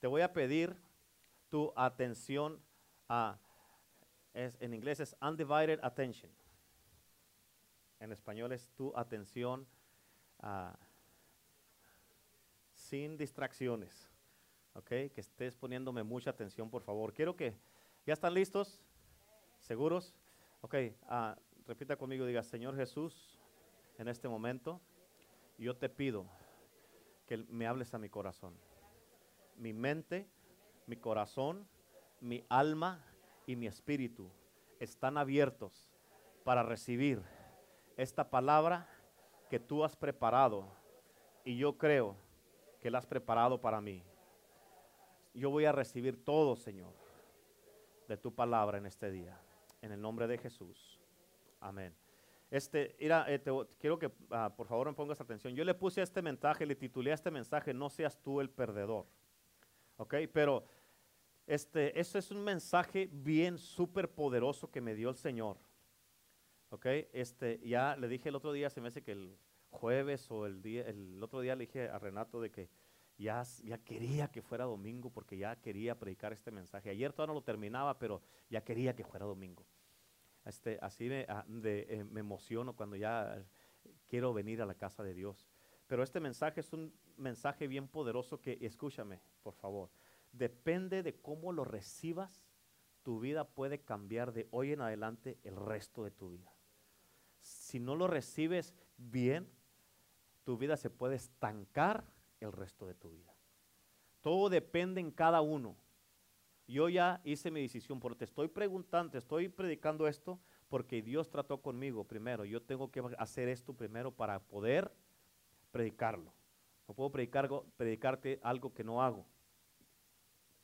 te voy a pedir tu atención a, en inglés es undivided attention. En español es tu atención sin distracciones. ¿Ok? Que estés poniéndome mucha atención, por favor. Quiero que, ¿ya están listos? ¿Seguros? Ok, uh, repita conmigo, diga, Señor Jesús, en este momento, yo te pido que me hables a mi corazón. Mi mente, mi corazón, mi alma y mi espíritu están abiertos para recibir esta palabra que tú has preparado y yo creo que la has preparado para mí. Yo voy a recibir todo, Señor, de tu palabra en este día. En el nombre de Jesús. Amén. Este, mira, eh, quiero que ah, por favor me pongas atención. Yo le puse a este mensaje, le titulé a este mensaje, no seas tú el perdedor. ¿Ok? Pero este, eso es un mensaje bien súper poderoso que me dio el Señor. ¿Ok? Este, ya le dije el otro día, se me hace que el jueves o el, día, el otro día le dije a Renato de que ya, ya quería que fuera domingo porque ya quería predicar este mensaje. Ayer todavía no lo terminaba, pero ya quería que fuera domingo. Este, así me, ah, eh, me emociono cuando ya quiero venir a la casa de Dios. Pero este mensaje es un mensaje bien poderoso que, escúchame, por favor, depende de cómo lo recibas, tu vida puede cambiar de hoy en adelante el resto de tu vida. Si no lo recibes bien, tu vida se puede estancar el resto de tu vida. Todo depende en cada uno. Yo ya hice mi decisión, porque te estoy preguntando, te estoy predicando esto, porque Dios trató conmigo primero. Yo tengo que hacer esto primero para poder predicarlo. No puedo predicar, predicarte algo que no hago.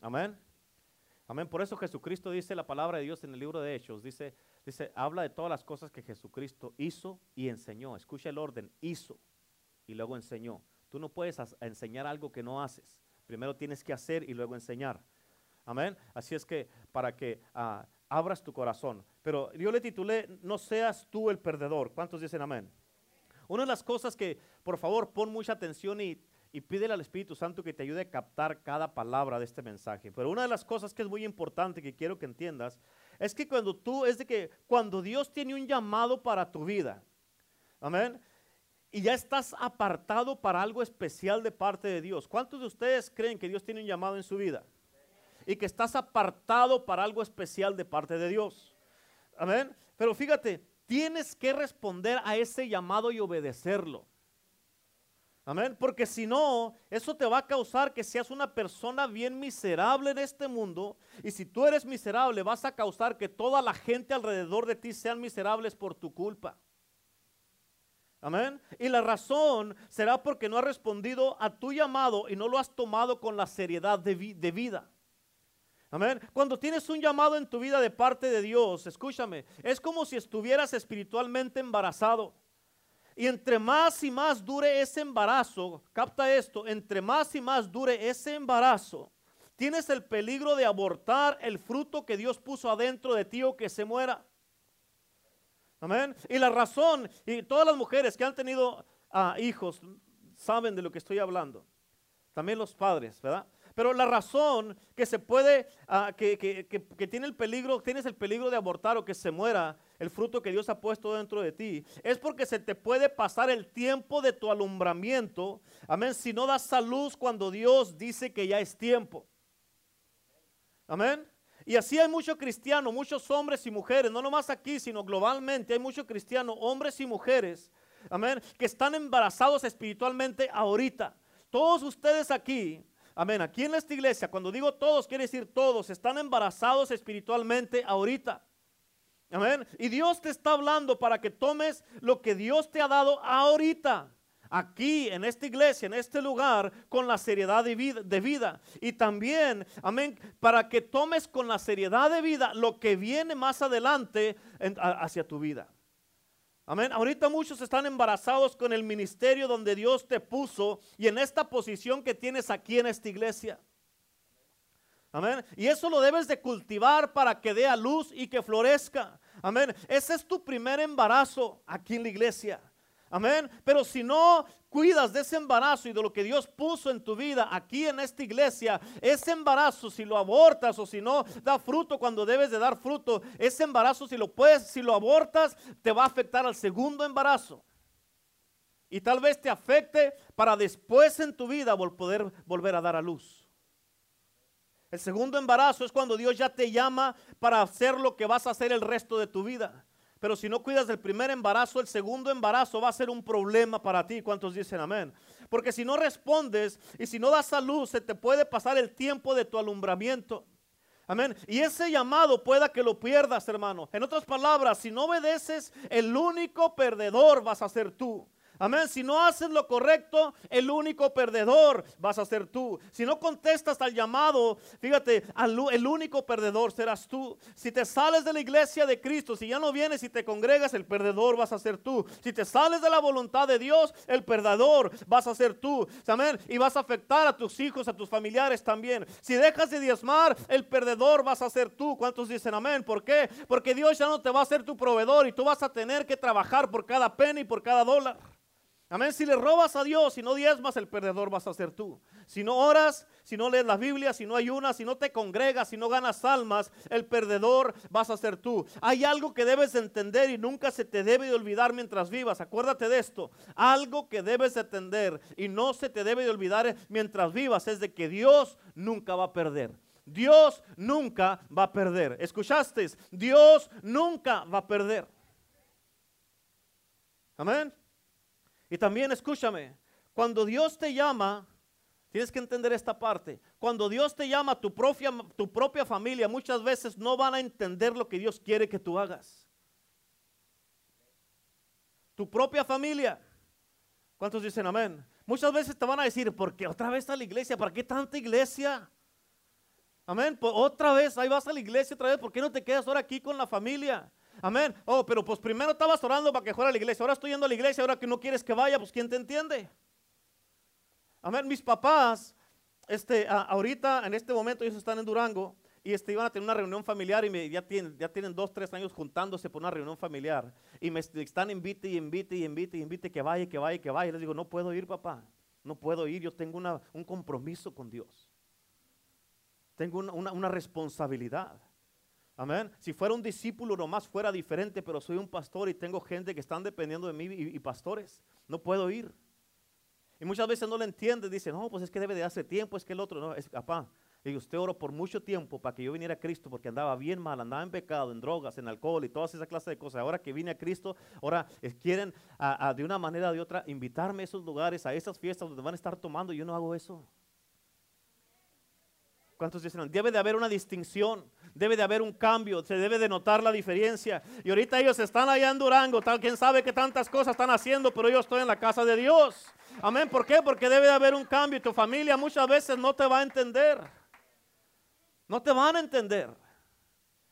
Amén. Amén. Por eso Jesucristo dice la palabra de Dios en el libro de Hechos. Dice, dice, habla de todas las cosas que Jesucristo hizo y enseñó. Escucha el orden, hizo y luego enseñó. Tú no puedes enseñar algo que no haces. Primero tienes que hacer y luego enseñar. Amén. Así es que para que ah, abras tu corazón. Pero yo le titulé, no seas tú el perdedor. ¿Cuántos dicen amén? Una de las cosas que, por favor, pon mucha atención y, y pídele al Espíritu Santo que te ayude a captar cada palabra de este mensaje. Pero una de las cosas que es muy importante que quiero que entiendas es que cuando tú, es de que cuando Dios tiene un llamado para tu vida, amén, y ya estás apartado para algo especial de parte de Dios. ¿Cuántos de ustedes creen que Dios tiene un llamado en su vida? Y que estás apartado para algo especial de parte de Dios. Amén. Pero fíjate, tienes que responder a ese llamado y obedecerlo. Amén. Porque si no, eso te va a causar que seas una persona bien miserable en este mundo. Y si tú eres miserable, vas a causar que toda la gente alrededor de ti sean miserables por tu culpa. Amén. Y la razón será porque no has respondido a tu llamado y no lo has tomado con la seriedad de, vida. Amén. Cuando tienes un llamado en tu vida de parte de Dios, escúchame, es como si estuvieras espiritualmente embarazado. Y entre más y más dure ese embarazo, capta esto, entre más y más dure ese embarazo, tienes el peligro de abortar el fruto que Dios puso adentro de ti o que se muera. Amén. Y la razón, y todas las mujeres que han tenido ah, hijos saben de lo que estoy hablando. También los padres, ¿verdad? Pero la razón que se puede, ah, que, que, tiene el peligro, tienes el peligro de abortar o que se muera el fruto que Dios ha puesto dentro de ti, es porque se te puede pasar el tiempo de tu alumbramiento, amén, si no das a luz cuando Dios dice que ya es tiempo. Amén. Y así hay muchos cristianos, muchos hombres y mujeres, no nomás aquí, sino globalmente, hay muchos cristianos, hombres y mujeres, amén, que están embarazados espiritualmente ahorita. Todos ustedes aquí, amén, aquí en esta iglesia, cuando digo todos, quiere decir todos, están embarazados espiritualmente ahorita. Amén. Y Dios te está hablando para que tomes lo que Dios te ha dado ahorita aquí en esta iglesia, en este lugar, con la seriedad de vida, Y también, amén, para que tomes con la seriedad de vida lo que viene más adelante hacia tu vida. Amén. Ahorita muchos están embarazados con el ministerio donde Dios te puso y en esta posición que tienes aquí en esta iglesia. Amén. Y eso lo debes de cultivar para que dé a luz y que florezca. Amén. Ese es tu primer embarazo aquí en la iglesia. Amén. Pero si no cuidas de ese embarazo y de lo que Dios puso en tu vida aquí en esta iglesia, ese embarazo si lo abortas o si no da fruto cuando debes de dar fruto, ese embarazo si lo puedes, si lo abortas, te va a afectar al segundo embarazo. Y tal vez te afecte para después en tu vida poder volver a dar a luz. El segundo embarazo es cuando Dios ya te llama para hacer lo que vas a hacer el resto de tu vida. Pero si no cuidas del primer embarazo, el segundo embarazo va a ser un problema para ti. ¿Cuántos dicen amén? Porque si no respondes y si no das salud, se te puede pasar el tiempo de tu alumbramiento. Amén. Y ese llamado pueda que lo pierdas, hermano. En otras palabras, si no obedeces, el único perdedor vas a ser tú. Amén. Si no haces lo correcto, el único perdedor vas a ser tú. Si no contestas al llamado, fíjate, el único perdedor serás tú. Si te sales de la iglesia de Cristo, si ya no vienes y te congregas, el perdedor vas a ser tú. Si te sales de la voluntad de Dios, el perdedor vas a ser tú. Amén. Y vas a afectar a tus hijos, a tus familiares también. Si dejas de diezmar, el perdedor vas a ser tú. ¿Cuántos dicen amén? ¿Por qué? Porque Dios ya no te va a ser tu proveedor y tú vas a tener que trabajar por cada pena y por cada dólar. Amén. Si le robas a Dios, si no diezmas, el perdedor vas a ser tú. Si no oras, si no lees la Biblia, si no ayunas, si no te congregas, si no ganas almas, el perdedor vas a ser tú. Hay algo que debes entender y nunca se te debe de olvidar mientras vivas. Acuérdate de esto. Algo que debes de entender y no se te debe de olvidar mientras vivas es de que Dios nunca va a perder. Dios nunca va a perder. ¿Escuchaste? Dios nunca va a perder. Amén. Y también escúchame, cuando Dios te llama, tienes que entender esta parte. Cuando Dios te llama, tu propia, tu propia familia muchas veces no van a entender lo que Dios quiere que tú hagas. Tu propia familia. ¿Cuántos dicen amén? Muchas veces te van a decir, ¿por qué otra vez a la iglesia? ¿Para qué tanta iglesia? Amén. Pues otra vez, ahí vas a la iglesia otra vez. ¿Por qué no te quedas ahora aquí con la familia? Amén. Oh, pero pues primero estabas orando para que fuera a la iglesia. Ahora estoy yendo a la iglesia. Ahora que no quieres que vaya, pues ¿quién te entiende? Amén. Mis papás, este, ahorita, en este momento, ellos están en Durango y este, iban a tener una reunión familiar y ya, tienen, dos, tres años juntándose por una reunión familiar. Y me están invite y invite y invite y que vaya, que vaya, que vaya. Y les digo, no puedo ir, papá. No puedo ir. Yo tengo un compromiso con Dios. Tengo una responsabilidad. Amén. Si fuera un discípulo nomás fuera diferente, pero soy un pastor y tengo gente que están dependiendo de mí y, pastores. No puedo ir. Y muchas veces no lo entiende. Dice, no, pues es que debe de hace tiempo, es que el otro no. Es, papá, y usted oró por mucho tiempo para que yo viniera a Cristo porque andaba bien mal, andaba en pecado, en drogas, en alcohol y todas esas clases de cosas. Ahora que vine a Cristo, ahora eh, quieren de una manera o de otra invitarme a esos lugares, a esas fiestas donde van a estar tomando. Yo no hago eso. Debe de haber una distinción, debe de haber un cambio, se debe de notar la diferencia. Y ahorita ellos están allá en Durango, tal, quién sabe qué tantas cosas están haciendo, pero yo estoy en la casa de Dios. Amén. ¿Por qué? Porque debe de haber un cambio y tu familia muchas veces no te va a entender. No te van a entender.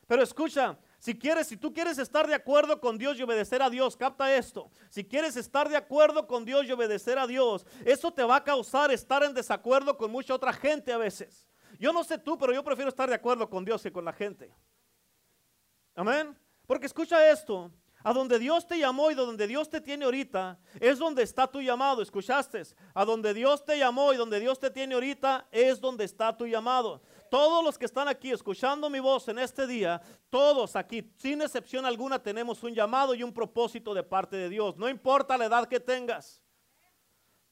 Pero escucha, si quieres, si tú quieres estar de acuerdo con Dios y obedecer a Dios, capta esto. Si quieres estar de acuerdo con Dios y obedecer a Dios, eso te va a causar estar en desacuerdo con mucha otra gente a veces. Yo no sé tú, pero yo prefiero estar de acuerdo con Dios que con la gente. Amén. Porque escucha esto. A donde Dios te llamó y donde Dios te tiene ahorita, es donde está tu llamado. ¿Escuchaste? A donde Dios te llamó y donde Dios te tiene ahorita, es donde está tu llamado. Todos los que están aquí escuchando mi voz en este día, todos aquí, sin excepción alguna, tenemos un llamado y un propósito de parte de Dios. No importa la edad que tengas.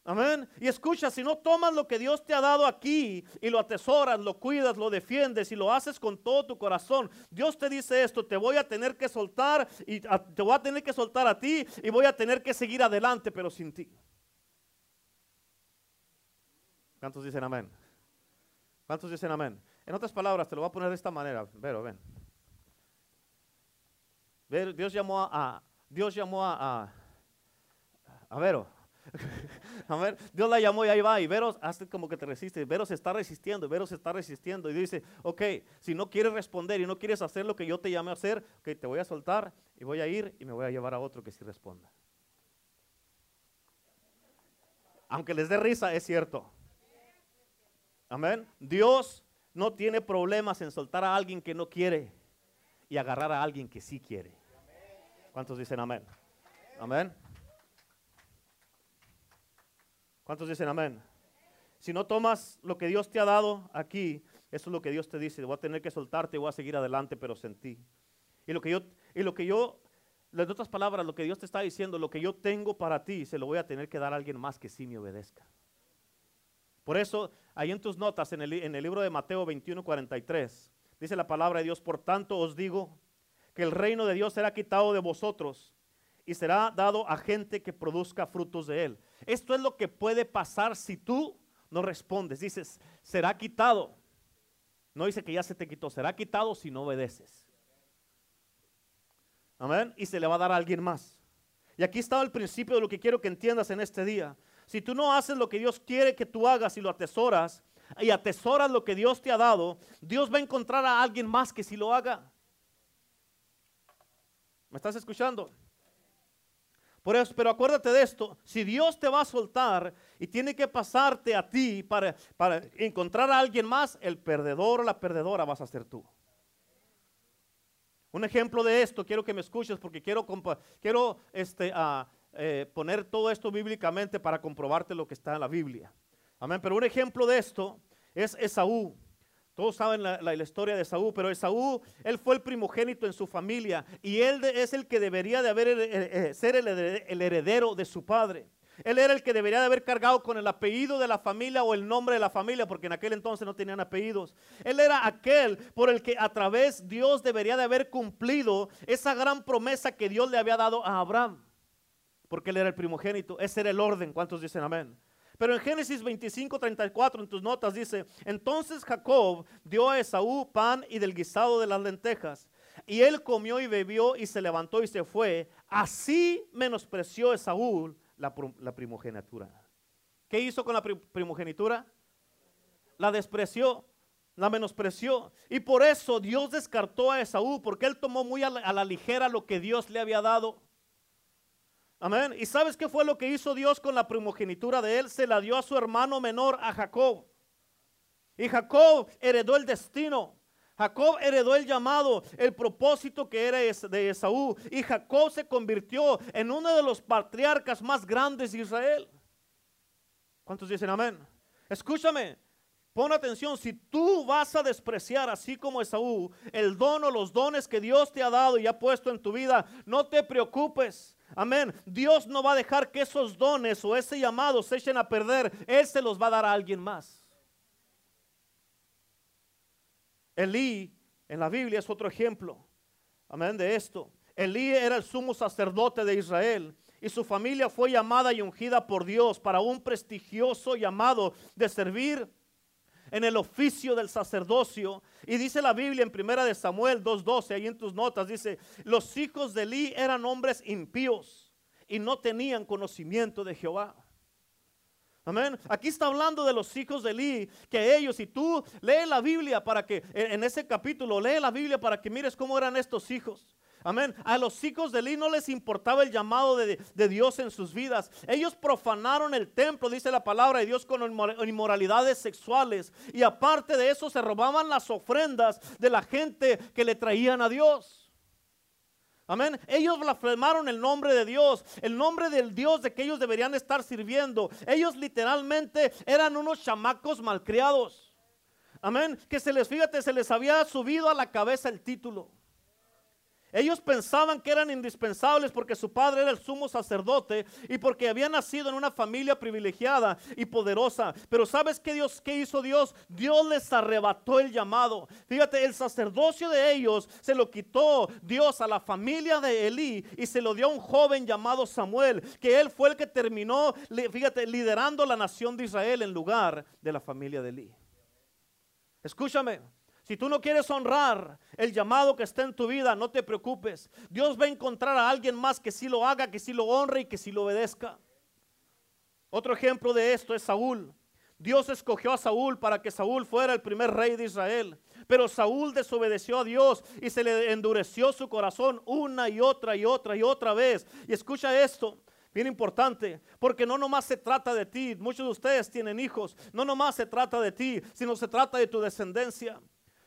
Amén. Y escucha, si no tomas lo que Dios te ha dado aquí y lo atesoras, lo cuidas, lo defiendes y lo haces con todo tu corazón, Dios te dice esto, te voy a tener que soltar y te voy a tener que soltar a ti y voy a tener que seguir adelante, pero sin ti. ¿Cuántos dicen amén? ¿Cuántos dicen amén? En otras palabras, te lo voy a poner de esta manera. Vero, ven. Dios llamó a, Dios llamó a, a, a Vero Dios la llamó y ahí va. Y Vero hace como que te resiste. Vero se está resistiendo. Vero se está resistiendo. Y dice, ok, si no quieres responder y no quieres hacer lo que yo te llamé a hacer, ok, te voy a soltar y voy a ir y me voy a llevar a otro que sí responda. Aunque les dé risa, es cierto. Amén. Dios no tiene problemas en soltar a alguien que no quiere y agarrar a alguien que sí quiere. ¿Cuántos dicen amén? Amén. ¿Cuántos dicen amén? Si no tomas lo que Dios te ha dado aquí, eso es lo que Dios te dice. Voy a tener que soltarte, voy a seguir adelante, pero sentí. Y lo que yo, y lo que yo, en otras palabras, lo que Dios te está diciendo, lo que yo tengo para ti, se lo voy a tener que dar a alguien más que sí me obedezca. Por eso, ahí en tus notas, en el, en el libro de Mateo 21, 43, dice la palabra de Dios, por tanto os digo que el reino de Dios será quitado de vosotros y será dado a gente que produzca frutos de él. Esto es lo que puede pasar si tú no respondes. Dices, será quitado. No dice que ya se te quitó, será quitado si no obedeces. Amén. Y se le va a dar a alguien más. Y aquí está el principio de lo que quiero que entiendas en este día. Si tú no haces lo que Dios quiere que tú hagas y lo atesoras, y atesoras lo que Dios te ha dado, Dios va a encontrar a alguien más que si lo haga. ¿Me estás escuchando? Por eso, pero acuérdate de esto, si Dios te va a soltar y tiene que pasarte a ti para, para encontrar a alguien más, el perdedor o la perdedora vas a ser tú. Un ejemplo de esto, quiero que me escuches porque quiero, quiero este, eh, poner todo esto bíblicamente para comprobarte lo que está en la Biblia. Amén. Pero un ejemplo de esto es Esaú. Todos saben la, historia de Esaú, pero Esaú, él fue el primogénito en su familia y él es el que debería de haber, ser el, el heredero de su padre. Él era el que debería de haber cargado con el apellido de la familia o el nombre de la familia, porque en aquel entonces no tenían apellidos. Él era aquel por el que a través Dios debería de haber cumplido esa gran promesa que Dios le había dado a Abraham, porque él era el primogénito. Ese era el orden. ¿Cuántos dicen amén? Pero en Génesis 25, 34, en tus notas dice, entonces Jacob dio a Esaú pan y del guisado de las lentejas. Y él comió y bebió y se levantó y se fue. Así menospreció Esaú la, primogenitura. ¿Qué hizo con la primogenitura? La despreció, la menospreció. Y por eso Dios descartó a Esaú, porque él tomó muy a la, ligera lo que Dios le había dado. Amén. ¿Y sabes qué fue lo que hizo Dios con la primogenitura de él? Se la dio a su hermano menor, a Jacob. Y Jacob heredó el destino. Jacob heredó el llamado, el propósito que era de Esaú. Y Jacob se convirtió en uno de los patriarcas más grandes de Israel. ¿Cuántos dicen amén? Escúchame, pon atención. Si tú vas a despreciar, así como Esaú, el don o los dones que Dios te ha dado y ha puesto en tu vida, no te preocupes. Amén. Dios no va a dejar que esos dones o ese llamado se echen a perder. Él se los va a dar a alguien más. Elí en la Biblia es otro ejemplo. Amén de esto. Elí era el sumo sacerdote de Israel y su familia fue llamada y ungida por Dios para un prestigioso llamado de servir en el oficio del sacerdocio. Y dice la Biblia en primera de Samuel 2:12, ahí en tus notas dice, los hijos de Elí eran hombres impíos y no tenían conocimiento de Jehová. Amén. Aquí está hablando de los hijos de Eli, que ellos, y tú lee la Biblia para que, en ese capítulo, lee la Biblia para que mires cómo eran estos hijos. Amén. A los hijos de Eli no les importaba el llamado de, de, Dios en sus vidas. Ellos profanaron el templo, dice la palabra de Dios, con inmoralidades sexuales. Y aparte de eso, se robaban las ofrendas de la gente que le traían a Dios. Amén. Ellos blasfemaron el nombre de Dios, el nombre del Dios de que ellos deberían estar sirviendo. Ellos literalmente eran unos chamacos malcriados. Amén. Que se les, fíjate, se les había subido a la cabeza el título. Ellos pensaban que eran indispensables porque su padre era el sumo sacerdote y porque había nacido en una familia privilegiada y poderosa. Pero ¿sabes qué Dios qué hizo Dios? Dios les arrebató el llamado. Fíjate, el sacerdocio de ellos se lo quitó Dios a la familia de Elí y se lo dio a un joven llamado Samuel, que él fue el que terminó, fíjate, liderando la nación de Israel en lugar de la familia de Elí. Escúchame, si tú no quieres honrar el llamado que está en tu vida, no te preocupes. Dios va a encontrar a alguien más que sí lo haga, que sí lo honre y que sí lo obedezca. Otro ejemplo de esto es Saúl. Dios escogió a Saúl para que Saúl fuera el primer rey de Israel. Pero Saúl desobedeció a Dios y se le endureció su corazón una y otra y otra y otra vez. Y escucha esto, bien importante, porque no nomás se trata de ti. Muchos de ustedes tienen hijos. No nomás se trata de ti, sino se trata de tu descendencia.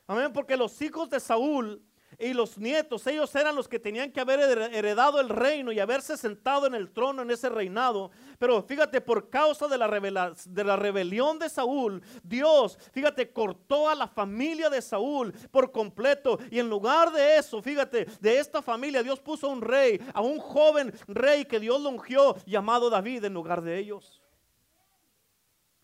Amén, porque los hijos de Saúl y los nietos, ellos eran los que tenían que haber heredado el reino y haberse sentado en el trono en ese reinado. Pero fíjate, por causa de la, de la rebelión de Saúl, Dios, fíjate, cortó a la familia de Saúl por completo. Y en lugar de eso, fíjate, de esta familia, Dios puso un rey, a un joven rey que Dios lo ungió, llamado David, en lugar de ellos.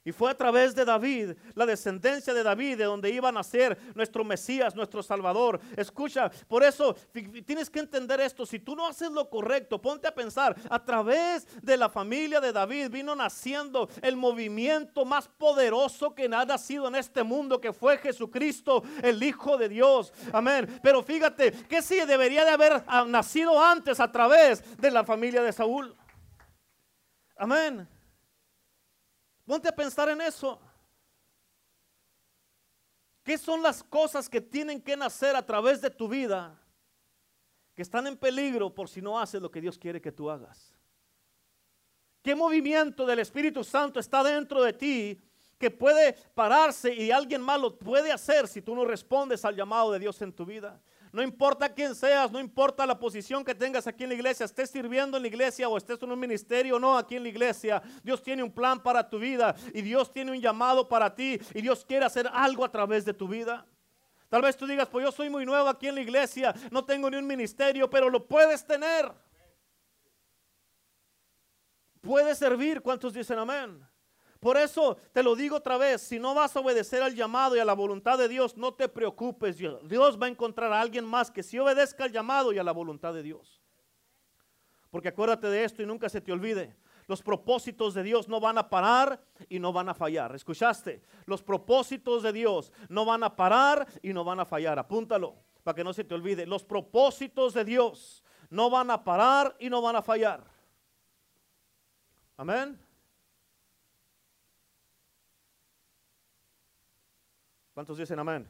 Y fue a través de David, la descendencia de David, de donde iba a nacer nuestro Mesías, nuestro Salvador. Escucha, por eso tienes que entender esto. Si tú no haces lo correcto, ponte a pensar, a través de la familia de David vino naciendo el movimiento más poderoso que ha nacido en este mundo, que fue Jesucristo, el Hijo de Dios. Amén. Pero fíjate, que si debería de haber ah, nacido antes a través de la familia de Saúl. Amén. Ponte a pensar en eso. ¿Qué son las cosas que tienen que nacer a través de tu vida que están en peligro por si no haces lo que Dios quiere que tú hagas? ¿Qué movimiento del Espíritu Santo está dentro de ti que puede pararse y alguien más lo puede hacer si tú no respondes al llamado de Dios en tu vida? No importa quién seas, no importa la posición que tengas aquí en la iglesia, estés sirviendo en la iglesia o estés en un ministerio o no aquí en la iglesia. Dios tiene un plan para tu vida y Dios tiene un llamado para ti y Dios quiere hacer algo a través de tu vida. Tal vez tú digas, pues yo soy muy nuevo aquí en la iglesia, no tengo ni un ministerio, pero lo puedes tener. Puedes servir. ¿Cuántos dicen amén? Por eso te lo digo otra vez, si no vas a obedecer al llamado y a la voluntad de Dios, no te preocupes. Dios va a encontrar a alguien más que si obedezca al llamado y a la voluntad de Dios. Porque acuérdate de esto y nunca se te olvide. Los propósitos de Dios no van a parar y no van a fallar. ¿Escuchaste? Los propósitos de Dios no van a parar y no van a fallar. Apúntalo para que no se te olvide. Los propósitos de Dios no van a parar y no van a fallar. Amén. ¿Cuántos dicen amén?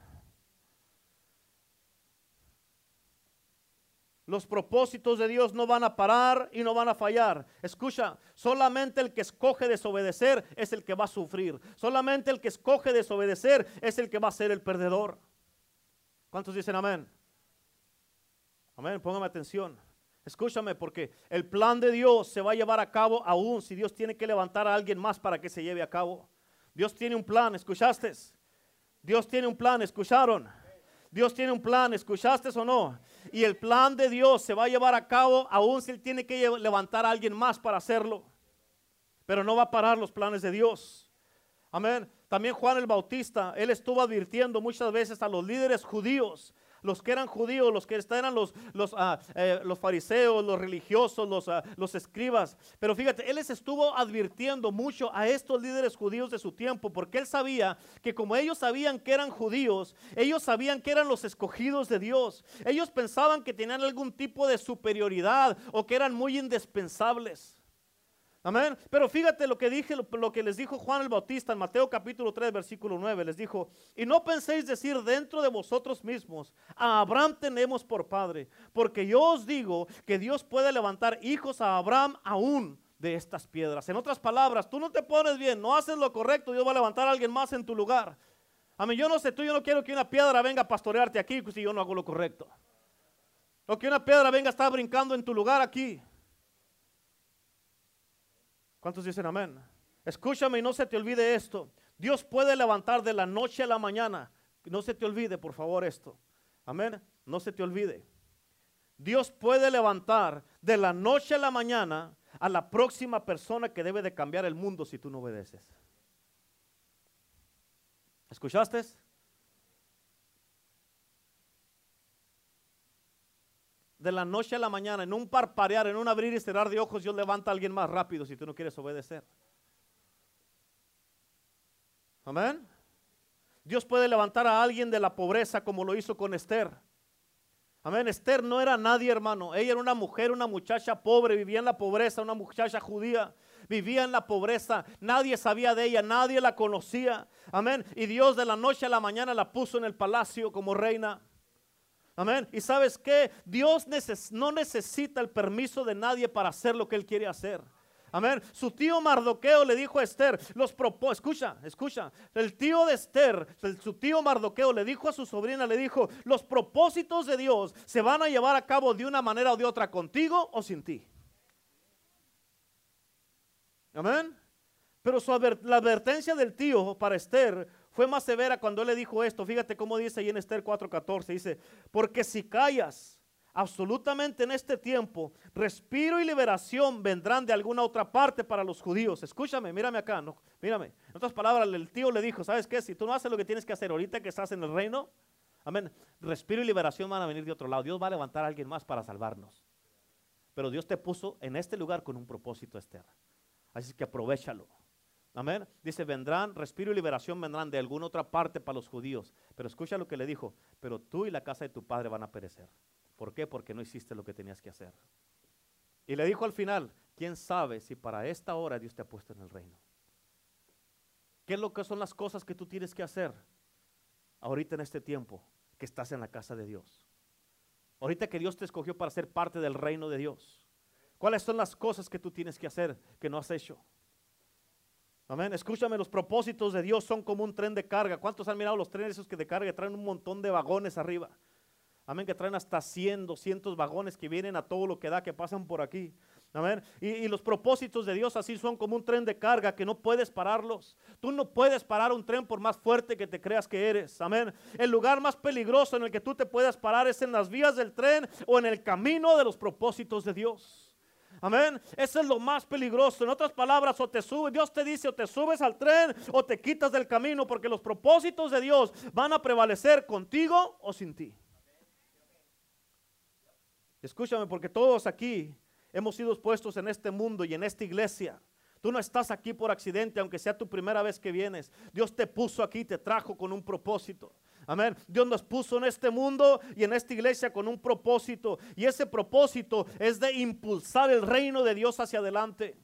Los propósitos de Dios no van a parar y no van a fallar. Escucha, solamente el que escoge desobedecer es el que va a sufrir. Solamente el que escoge desobedecer es el que va a ser el perdedor. ¿Cuántos dicen amén? Amén, póngame atención. Escúchame, porque el plan de Dios se va a llevar a cabo aún si Dios tiene que levantar a alguien más para que se lleve a cabo. Dios tiene un plan, ¿escuchaste? Dios tiene un plan, ¿escucharon? Dios tiene un plan, ¿escuchaste o no? Y el plan de Dios se va a llevar a cabo aún si Él tiene que levantar a alguien más para hacerlo. Pero no va a parar los planes de Dios. Amén. También Juan el Bautista, él estuvo advirtiendo muchas veces a los líderes judíos los que eran judíos, los que eran los, ah, eh, los fariseos, los religiosos, los, ah, los escribas. Pero fíjate, él les estuvo advirtiendo mucho a estos líderes judíos de su tiempo, porque él sabía que como ellos sabían que eran judíos, ellos sabían que eran los escogidos de Dios. Ellos pensaban que tenían algún tipo de superioridad o que eran muy indispensables. Amén. Pero fíjate lo que dije, lo, que les dijo Juan el Bautista en Mateo capítulo 3, versículo 9. Les dijo, y no penséis decir dentro de vosotros mismos, a Abraham tenemos por padre, porque yo os digo que Dios puede levantar hijos a Abraham aún de estas piedras. En otras palabras, tú no te pones bien, no haces lo correcto, Dios va a levantar a alguien más en tu lugar. Amén. Yo no sé, tú yo no quiero que una piedra venga a pastorearte aquí si yo no hago lo correcto. O que una piedra venga a estar brincando en tu lugar aquí. ¿Cuántos dicen amén? Escúchame y no se te olvide esto. Dios puede levantar de la noche a la mañana. No se te olvide, por favor, esto. Amén. No se te olvide. Dios puede levantar de la noche a la mañana a la próxima persona que debe de cambiar el mundo si tú no obedeces. ¿Escuchaste? De la noche a la mañana, en un parparear, en un abrir y cerrar de ojos, Dios levanta a alguien más rápido si tú no quieres obedecer. Amén. Dios puede levantar a alguien de la pobreza como lo hizo con Esther. Amén. Esther no era nadie, hermano. Ella era una mujer, una muchacha pobre, vivía en la pobreza, una muchacha judía. Vivía en la pobreza, nadie sabía de ella, nadie la conocía. Amén. Y Dios de la noche a la mañana la puso en el palacio como reina. Amén. Y sabes que Dios no necesita el permiso de nadie para hacer lo que Él quiere hacer. Amén. Su tío Mardoqueo le dijo a Esther, los escucha, escucha. El tío de Esther, su tío Mardoqueo le dijo a su sobrina, le dijo, los propósitos de Dios se van a llevar a cabo de una manera o de otra, contigo o sin ti. Amén. Pero la advertencia del tío para Esther fue más severa cuando él le dijo esto. Fíjate cómo dice ahí en Esther 4:14. Dice, porque si callas absolutamente en este tiempo, respiro y liberación vendrán de alguna otra parte para los judíos. Escúchame, mírame acá, no, mírame. En otras palabras, el tío le dijo, ¿sabes qué? Si tú no haces lo que tienes que hacer ahorita que estás en el reino, amén, respiro y liberación van a venir de otro lado. Dios va a levantar a alguien más para salvarnos. Pero Dios te puso en este lugar con un propósito, Esther. Así que aprovechalo. Amén. Dice, vendrán, respiro y liberación vendrán de alguna otra parte para los judíos. Pero escucha lo que le dijo, pero tú y la casa de tu padre van a perecer. ¿Por qué? Porque no hiciste lo que tenías que hacer. Y le dijo al final, ¿quién sabe si para esta hora Dios te ha puesto en el reino? ¿Qué es lo que son las cosas que tú tienes que hacer ahorita en este tiempo que estás en la casa de Dios? Ahorita que Dios te escogió para ser parte del reino de Dios. ¿Cuáles son las cosas que tú tienes que hacer que no has hecho? Amén. Escúchame, los propósitos de Dios son como un tren de carga. ¿Cuántos han mirado los trenes esos que de carga traen un montón de vagones arriba? Amén, que traen hasta 100, 200 vagones que vienen a todo lo que da, que pasan por aquí. Amén. Y, los propósitos de Dios así son como un tren de carga que no puedes pararlos. Tú no puedes parar un tren por más fuerte que te creas que eres. Amén. El lugar más peligroso en el que tú te puedas parar es en las vías del tren o en el camino de los propósitos de Dios. Amén. Eso es lo más peligroso. En otras palabras, o te subes, Dios te dice, o te subes al tren o te quitas del camino, porque los propósitos de Dios van a prevalecer contigo o sin ti. Escúchame, porque todos aquí hemos sido puestos en este mundo y en esta iglesia. Tú no estás aquí por accidente, aunque sea tu primera vez que vienes. Dios te puso aquí, te trajo con un propósito. Amén. Dios nos puso en este mundo y en esta iglesia con un propósito. Y ese propósito es de impulsar el reino de Dios hacia adelante.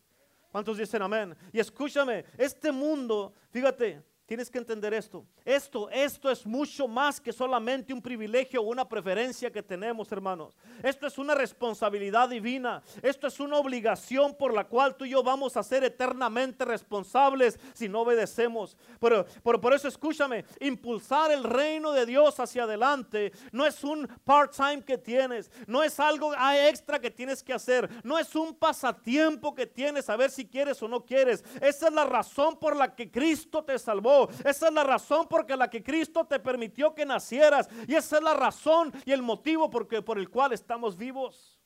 ¿Cuántos dicen amén? Y escúchame, este mundo, fíjate, Tienes que entender esto. Esto, esto es mucho más que solamente un privilegio o una preferencia que tenemos, hermanos. Esto es una responsabilidad divina. Esto es una obligación por la cual tú y yo vamos a ser eternamente responsables si no obedecemos. Pero, pero por eso escúchame, impulsar el reino de Dios hacia adelante no es un part-time que tienes, no es algo extra que tienes que hacer, no es un pasatiempo que tienes a ver si quieres o no quieres. Esa es la razón por la que Cristo te salvó. Esa es la razón por la que Cristo te permitió que nacieras. Y esa es la razón y el motivo por el cual estamos vivos.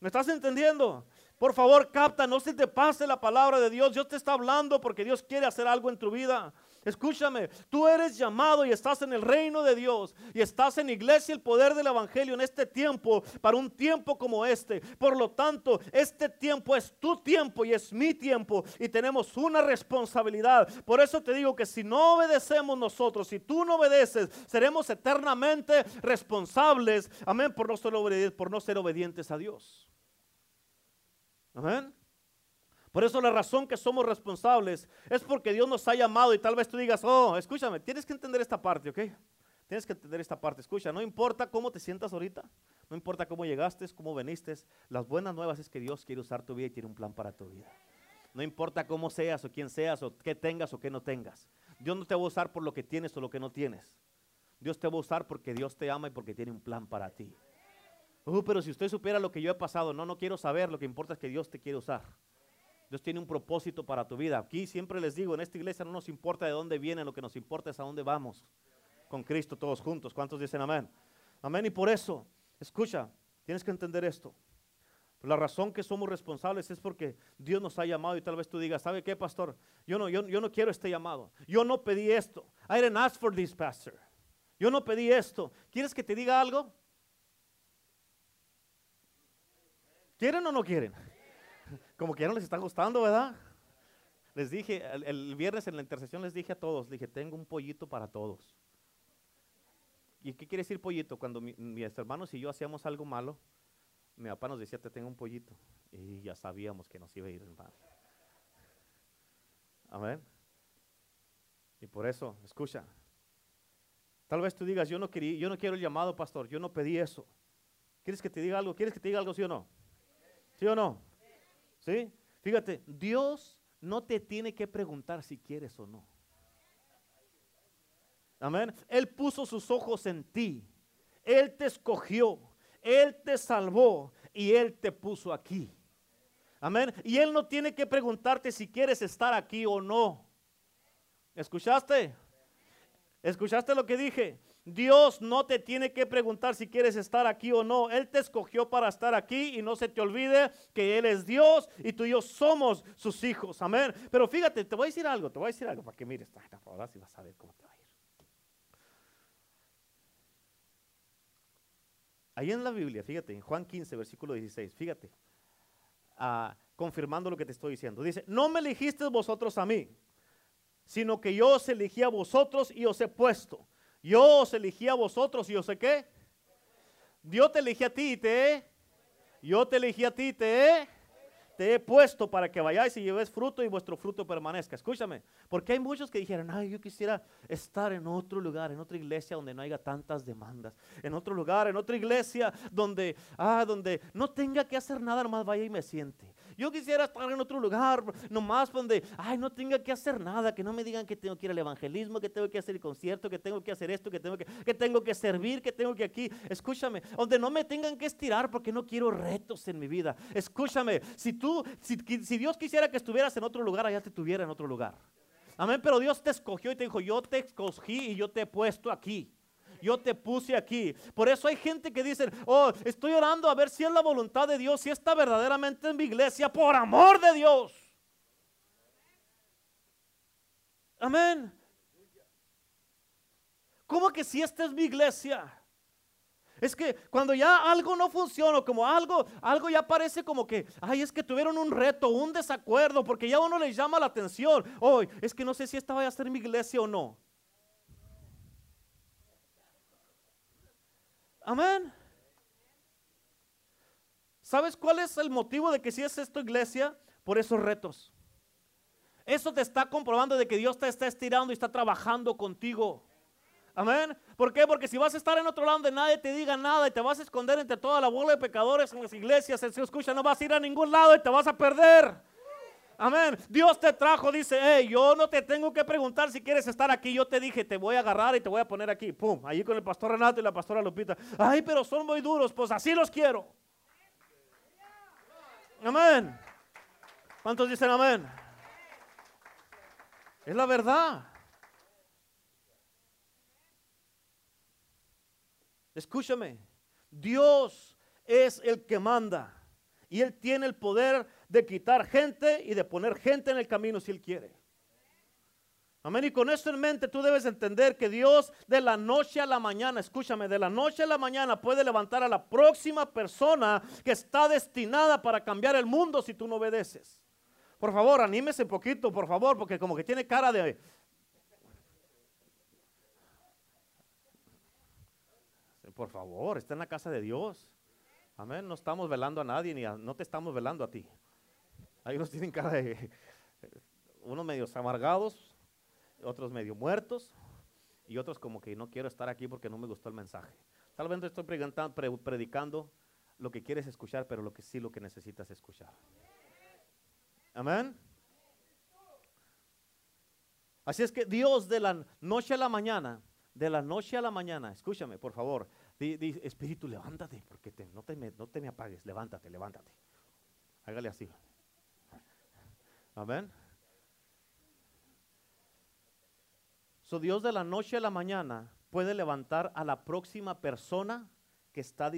¿Me estás entendiendo? Por favor, capta, no se te pase la palabra de Dios. Dios te está hablando porque Dios quiere hacer algo en tu vida. Escúchame, tú eres llamado y estás en el reino de Dios y estás en iglesia el poder del evangelio en este tiempo para un tiempo como este. Por lo tanto, este tiempo es tu tiempo y es mi tiempo y tenemos una responsabilidad. Por eso te digo que si no obedecemos nosotros, si tú no obedeces, seremos eternamente responsables. Amén, por no ser obedientes, por no ser obedientes a Dios. Amén. Por eso la razón que somos responsables es porque Dios nos ha llamado y tal vez tú digas, oh, escúchame, tienes que entender esta parte, ¿ok? Tienes que entender esta parte. Escucha, no importa cómo te sientas ahorita, no importa cómo llegaste, cómo veniste, las buenas nuevas es que Dios quiere usar tu vida y tiene un plan para tu vida. No importa cómo seas o quién seas o qué tengas o qué no tengas. Dios no te va a usar por lo que tienes o lo que no tienes. Dios te va a usar porque Dios te ama y porque tiene un plan para ti. Uh, pero si usted supiera lo que yo he pasado, no, no quiero saber, lo que importa es que Dios te quiere usar. Dios tiene un propósito para tu vida. Aquí siempre les digo, en esta iglesia no nos importa de dónde viene, lo que nos importa es a dónde vamos. Con Cristo todos juntos. ¿Cuántos dicen amén? Amén. Y por eso, escucha, tienes que entender esto. La razón que somos responsables es porque Dios nos ha llamado y tal vez tú digas, ¿sabe qué, pastor? Yo no, yo, yo no quiero este llamado. Yo no pedí esto. I didn't ask for this, pastor. Yo no pedí esto. ¿Quieres que te diga algo? ¿Quieren o no quieren? Como que ya no les está gustando, ¿verdad? Les dije, el, viernes en la intercesión les dije a todos, dije, tengo un pollito para todos. ¿Y qué quiere decir pollito? Cuando mis hermanos y yo hacíamos algo malo, mi papá nos decía, te tengo un pollito. Y ya sabíamos que nos iba a ir mal. Amén. Y por eso, escucha. Tal vez tú digas, yo no, quería, yo no quiero el llamado, pastor, yo no pedí eso. ¿Quieres que te diga algo? ¿Quieres que te diga algo, sí o no? ¿Sí o no? ¿Sí? Fíjate, Dios no te tiene que preguntar si quieres o no. Amén. Él puso sus ojos en ti. Él te escogió. Él te salvó y Él te puso aquí. Amén. Y Él no tiene que preguntarte si quieres estar aquí o no. ¿Escuchaste? ¿Escuchaste lo que dije? Dios no te tiene que preguntar si quieres estar aquí o no. Él te escogió para estar aquí y no se te olvide que Él es Dios y tú y yo somos sus hijos. Amén. Pero fíjate, te voy a decir algo, te voy a decir algo para que mires. Ahora sí vas a ver cómo te va a ir. Ahí en la Biblia, fíjate, en Juan 15, versículo 16, fíjate, ah, confirmando lo que te estoy diciendo. Dice, no me elegisteis vosotros a mí, sino que yo os elegí a vosotros y os he puesto. Yo os elegí a vosotros y os sé qué. Dios te elegí a ti y te. Yo te elegí a ti te he te he puesto para que vayáis y llevéis fruto y vuestro fruto permanezca. Escúchame, porque hay muchos que dijeron, ay, yo quisiera estar en otro lugar, en otra iglesia donde no haya tantas demandas, en otro lugar, en otra iglesia donde, ah, donde no tenga que hacer nada, nomás vaya y me siente. Yo quisiera estar en otro lugar, nomás donde, ay, no tenga que hacer nada, que no me digan que tengo que ir al evangelismo, que tengo que hacer el concierto, que tengo que hacer esto, que tengo que, que tengo que servir, que tengo que aquí. Escúchame, donde no me tengan que estirar porque no quiero retos en mi vida. Escúchame, si tú, si, si Dios quisiera que estuvieras en otro lugar, allá te tuviera en otro lugar. Amén, pero Dios te escogió y te dijo, yo te escogí y yo te he puesto aquí yo te puse aquí. Por eso hay gente que dice, oh, estoy orando a ver si es la voluntad de Dios, si está verdaderamente en mi iglesia, por amor de Dios. Amén. ¿Cómo que si esta es mi iglesia? Es que cuando ya algo no funciona, como algo, algo ya parece como que, ay, es que tuvieron un reto, un desacuerdo, porque ya uno les llama la atención. Hoy, es que no sé si esta vaya a ser mi iglesia o no. Amén. ¿Sabes cuál es el motivo de que si es esto iglesia? Por esos retos. Eso te está comprobando de que Dios te está estirando y está trabajando contigo. Amén. ¿Por qué? Porque si vas a estar en otro lado donde nadie te diga nada y te vas a esconder entre toda la bola de pecadores en las iglesias, se escucha, no vas a ir a ningún lado y te vas a perder. Amén. Dios te trajo, dice, hey, yo no te tengo que preguntar si quieres estar aquí. Yo te dije, te voy a agarrar y te voy a poner aquí. Pum, allí con el pastor Renato y la pastora Lupita. Ay, pero son muy duros. Pues así los quiero. Amén. ¿Cuántos dicen amén? Es la verdad. Escúchame. Dios es el que manda. Y Él tiene el poder de quitar gente y de poner gente en el camino si Él quiere. Amén. Y con esto en mente tú debes entender que Dios de la noche a la mañana, escúchame, de la noche a la mañana puede levantar a la próxima persona que está destinada para cambiar el mundo si tú no obedeces. Por favor, anímese un poquito, por favor, porque como que tiene cara de... Por favor, está en la casa de Dios. Amén. No estamos velando a nadie, ni no te estamos velando a ti. Hay unos tienen cara de. Unos medios amargados, otros medio muertos, y otros como que no quiero estar aquí porque no me gustó el mensaje. Tal vez no estoy predicando lo que quieres escuchar, pero lo que sí lo que necesitas escuchar. Amén. Así es que Dios de la noche a la mañana, de la noche a la mañana, escúchame por favor, Espíritu, levántate, porque no te me apagues, levántate, levántate. Hágale así. Amén. So Dios de la noche a la mañana puede levantar a la próxima persona que está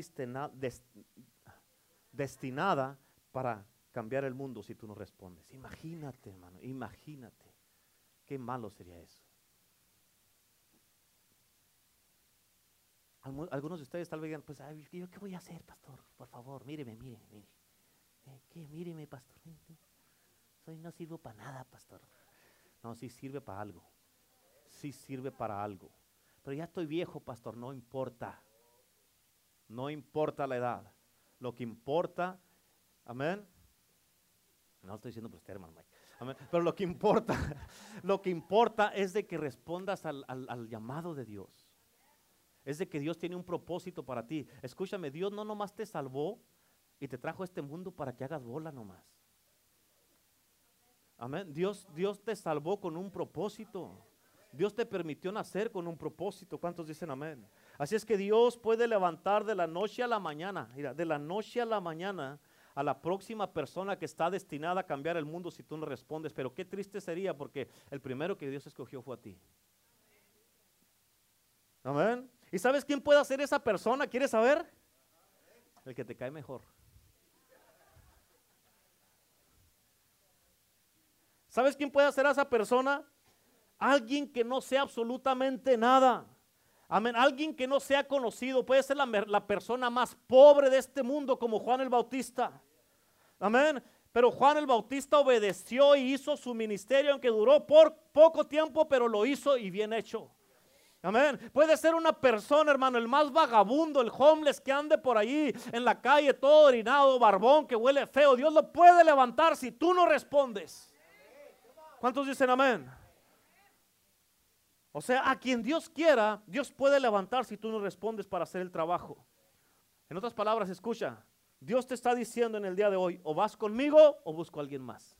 destinada para cambiar el mundo si tú no respondes. Imagínate, hermano, imagínate. Qué malo sería eso. Algunos de ustedes tal vez digan, pues, ¿yo qué voy a hacer, pastor? Por favor, míreme, míreme, míreme. ¿Qué? Míreme, pastor. Soy, no sirvo para nada, pastor. No, sí sirve para algo. Sí sirve para algo. Pero ya estoy viejo, pastor, no importa. No importa la edad. Lo que importa, amén. No estoy diciendo por usted, hermano Amén. Pero lo que importa, lo que importa es de que respondas al, al llamado de Dios es de que Dios tiene un propósito para ti. Escúchame, Dios no nomás te salvó y te trajo a este mundo para que hagas bola nomás. Amén. Dios, Dios te salvó con un propósito. Dios te permitió nacer con un propósito. ¿Cuántos dicen amén? Así es que Dios puede levantar de la noche a la mañana, mira, de la noche a la mañana a la próxima persona que está destinada a cambiar el mundo si tú no respondes. Pero qué triste sería porque el primero que Dios escogió fue a ti. Amén. ¿Y sabes quién puede ser esa persona? ¿Quieres saber? El que te cae mejor. ¿Sabes quién puede ser esa persona? Alguien que no sea absolutamente nada. Amén. Alguien que no sea conocido. Puede ser la, la, persona más pobre de este mundo como Juan el Bautista. Amén. Pero Juan el Bautista obedeció y hizo su ministerio, aunque duró por poco tiempo, pero lo hizo y bien hecho. Amén. Puede ser una persona, hermano, el más vagabundo, el homeless que ande por ahí en la calle todo orinado, barbón, que huele feo. Dios lo puede levantar si tú no respondes. ¿Cuántos dicen amén? O sea, a quien Dios quiera, Dios puede levantar si tú no respondes para hacer el trabajo. En otras palabras, escucha, Dios te está diciendo en el día de hoy, o vas conmigo o busco a alguien más.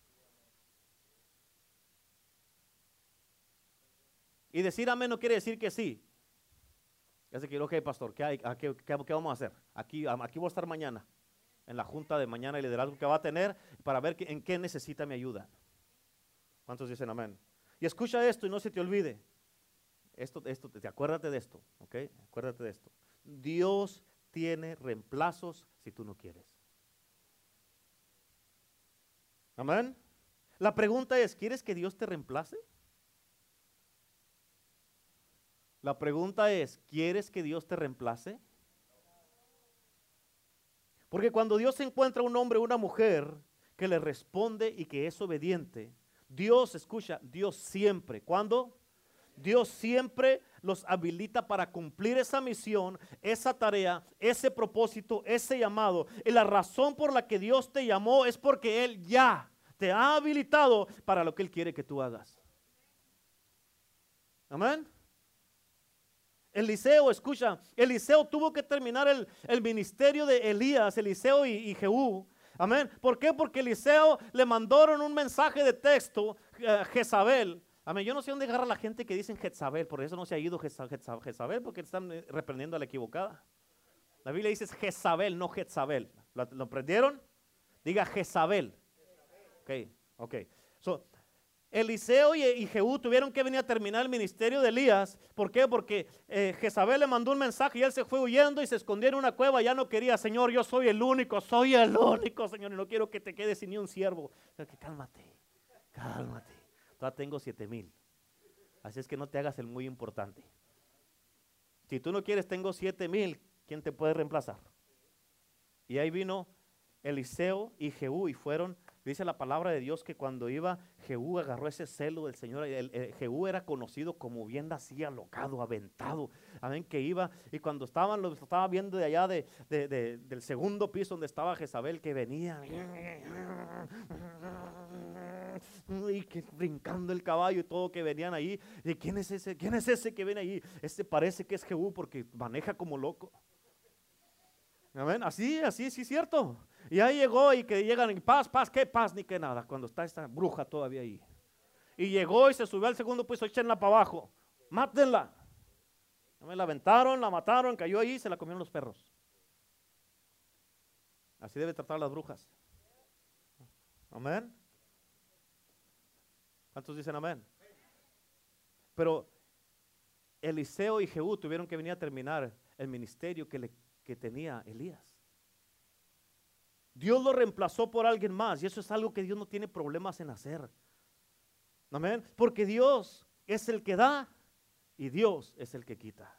Y decir amén no quiere decir que sí. Es decir, ok, pastor, ¿qué, hay? ¿Qué, qué, vamos a hacer? Aquí, aquí voy a estar mañana, en la junta de mañana y liderazgo que va a tener para ver en qué necesita mi ayuda. ¿Cuántos dicen amén? Y escucha esto y no se te olvide. Esto, esto, te, acuérdate de esto, ¿ok? Acuérdate de esto. Dios tiene reemplazos si tú no quieres. Amén. La pregunta es, ¿quieres que Dios te reemplace? La pregunta es, ¿quieres que Dios te reemplace? Porque cuando Dios encuentra un hombre o una mujer que le responde y que es obediente, Dios, escucha, Dios siempre, ¿cuándo? Dios siempre los habilita para cumplir esa misión, esa tarea, ese propósito, ese llamado. Y la razón por la que Dios te llamó es porque Él ya te ha habilitado para lo que Él quiere que tú hagas. Amén. Eliseo, escucha, Eliseo tuvo que terminar el, ministerio de Elías, Eliseo y, y, Jehú. Amén. ¿Por qué? Porque Eliseo le mandaron un mensaje de texto, a eh, Jezabel. Amén. Yo no sé dónde agarra la gente que dicen Jezabel, por eso no se ha ido Jezabel, porque están eh, reprendiendo a la equivocada. La Biblia dice Jezabel, no Jezabel. ¿Lo, ¿Lo aprendieron? Diga Jezabel. Ok, ok. So, Eliseo y, Jehú tuvieron que venir a terminar el ministerio de Elías. ¿Por qué? Porque eh, Jezabel le mandó un mensaje y él se fue huyendo y se escondió en una cueva. Ya no quería, Señor, yo soy el único, soy el único, Señor, y no quiero que te quedes sin ni un siervo. que cálmate, cálmate. Todavía tengo siete mil. Así es que no te hagas el muy importante. Si tú no quieres, tengo siete mil. ¿Quién te puede reemplazar? Y ahí vino Eliseo y Jehú y fueron Dice la palabra de Dios que cuando iba, Jehú agarró ese celo del Señor. El, Jehú era conocido como bien así, alocado, aventado. Amén, que iba. Y cuando estaban, lo estaba viendo de allá de, del segundo piso donde estaba Jezabel, que venía. Y que brincando el caballo y todo que venían ahí. ¿Y quién es ese? ¿Quién es ese que viene ahí? Este parece que es Jehú porque maneja como loco. Amén. Así, así, sí, cierto. Y ahí llegó y que llegan en paz, paz, qué paz ni qué nada, cuando está esta bruja todavía ahí. Y llegó y se subió al segundo piso, echenla para abajo, mátenla. Me la aventaron, la mataron, cayó ahí y se la comieron los perros. Así debe tratar las brujas. Amén. ¿Cuántos dicen amén? Pero Eliseo y Jehú tuvieron que venir a terminar el ministerio que, le, que tenía Elías. Dios lo reemplazó por alguien más y eso es algo que Dios no tiene problemas en hacer. Amén. Porque Dios es el que da y Dios es el que quita.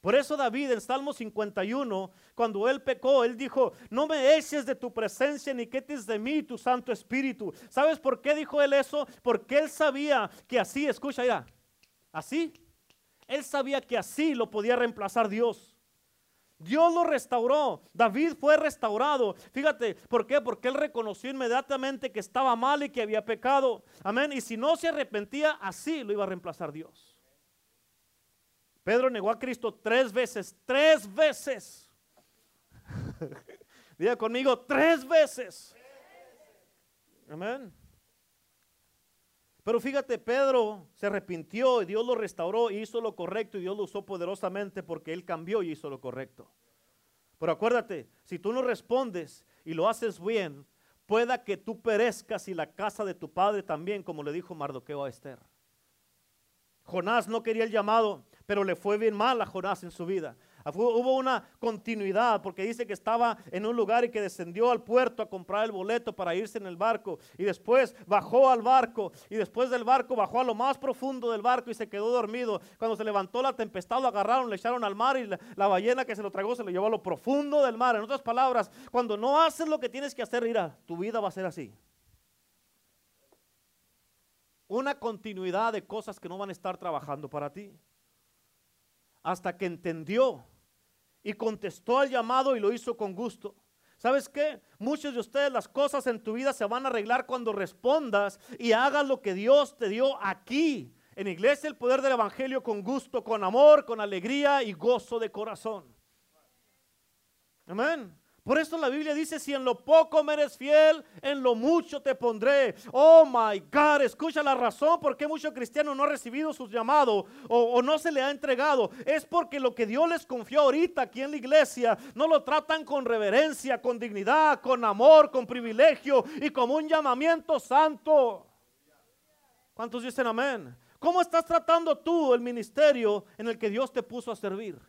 Por eso David en Salmo 51, cuando él pecó, él dijo, no me eches de tu presencia ni quites de mí tu Santo Espíritu. ¿Sabes por qué dijo él eso? Porque él sabía que así, escucha ya, así, él sabía que así lo podía reemplazar Dios. Dios lo restauró. David fue restaurado. Fíjate, ¿por qué? Porque él reconoció inmediatamente que estaba mal y que había pecado. Amén. Y si no se arrepentía, así lo iba a reemplazar Dios. Pedro negó a Cristo tres veces, tres veces. Diga conmigo, tres veces. Amén. Pero fíjate, Pedro se arrepintió y Dios lo restauró y hizo lo correcto y Dios lo usó poderosamente porque él cambió y hizo lo correcto. Pero acuérdate, si tú no respondes y lo haces bien, pueda que tú perezcas y la casa de tu padre también, como le dijo Mardoqueo a Esther. Jonás no quería el llamado, pero le fue bien mal a Jonás en su vida. Hubo una continuidad porque dice que estaba en un lugar y que descendió al puerto a comprar el boleto para irse en el barco y después bajó al barco y después del barco bajó a lo más profundo del barco y se quedó dormido. Cuando se levantó la tempestad lo agarraron, le echaron al mar y la, ballena que se lo tragó se lo llevó a lo profundo del mar. En otras palabras, cuando no haces lo que tienes que hacer, mira, tu vida va a ser así una continuidad de cosas que no van a estar trabajando para ti. Hasta que entendió y contestó al llamado y lo hizo con gusto. ¿Sabes qué? Muchos de ustedes las cosas en tu vida se van a arreglar cuando respondas y hagas lo que Dios te dio aquí. En iglesia el poder del Evangelio con gusto, con amor, con alegría y gozo de corazón. Amén. Por eso la Biblia dice, si en lo poco me eres fiel, en lo mucho te pondré. Oh my God, escucha la razón por qué muchos cristianos no han recibido sus llamados o, o, no se le ha entregado. Es porque lo que Dios les confió ahorita aquí en la iglesia, no lo tratan con reverencia, con dignidad, con amor, con privilegio y como un llamamiento santo. ¿Cuántos dicen amén? ¿Cómo estás tratando tú el ministerio en el que Dios te puso a servir?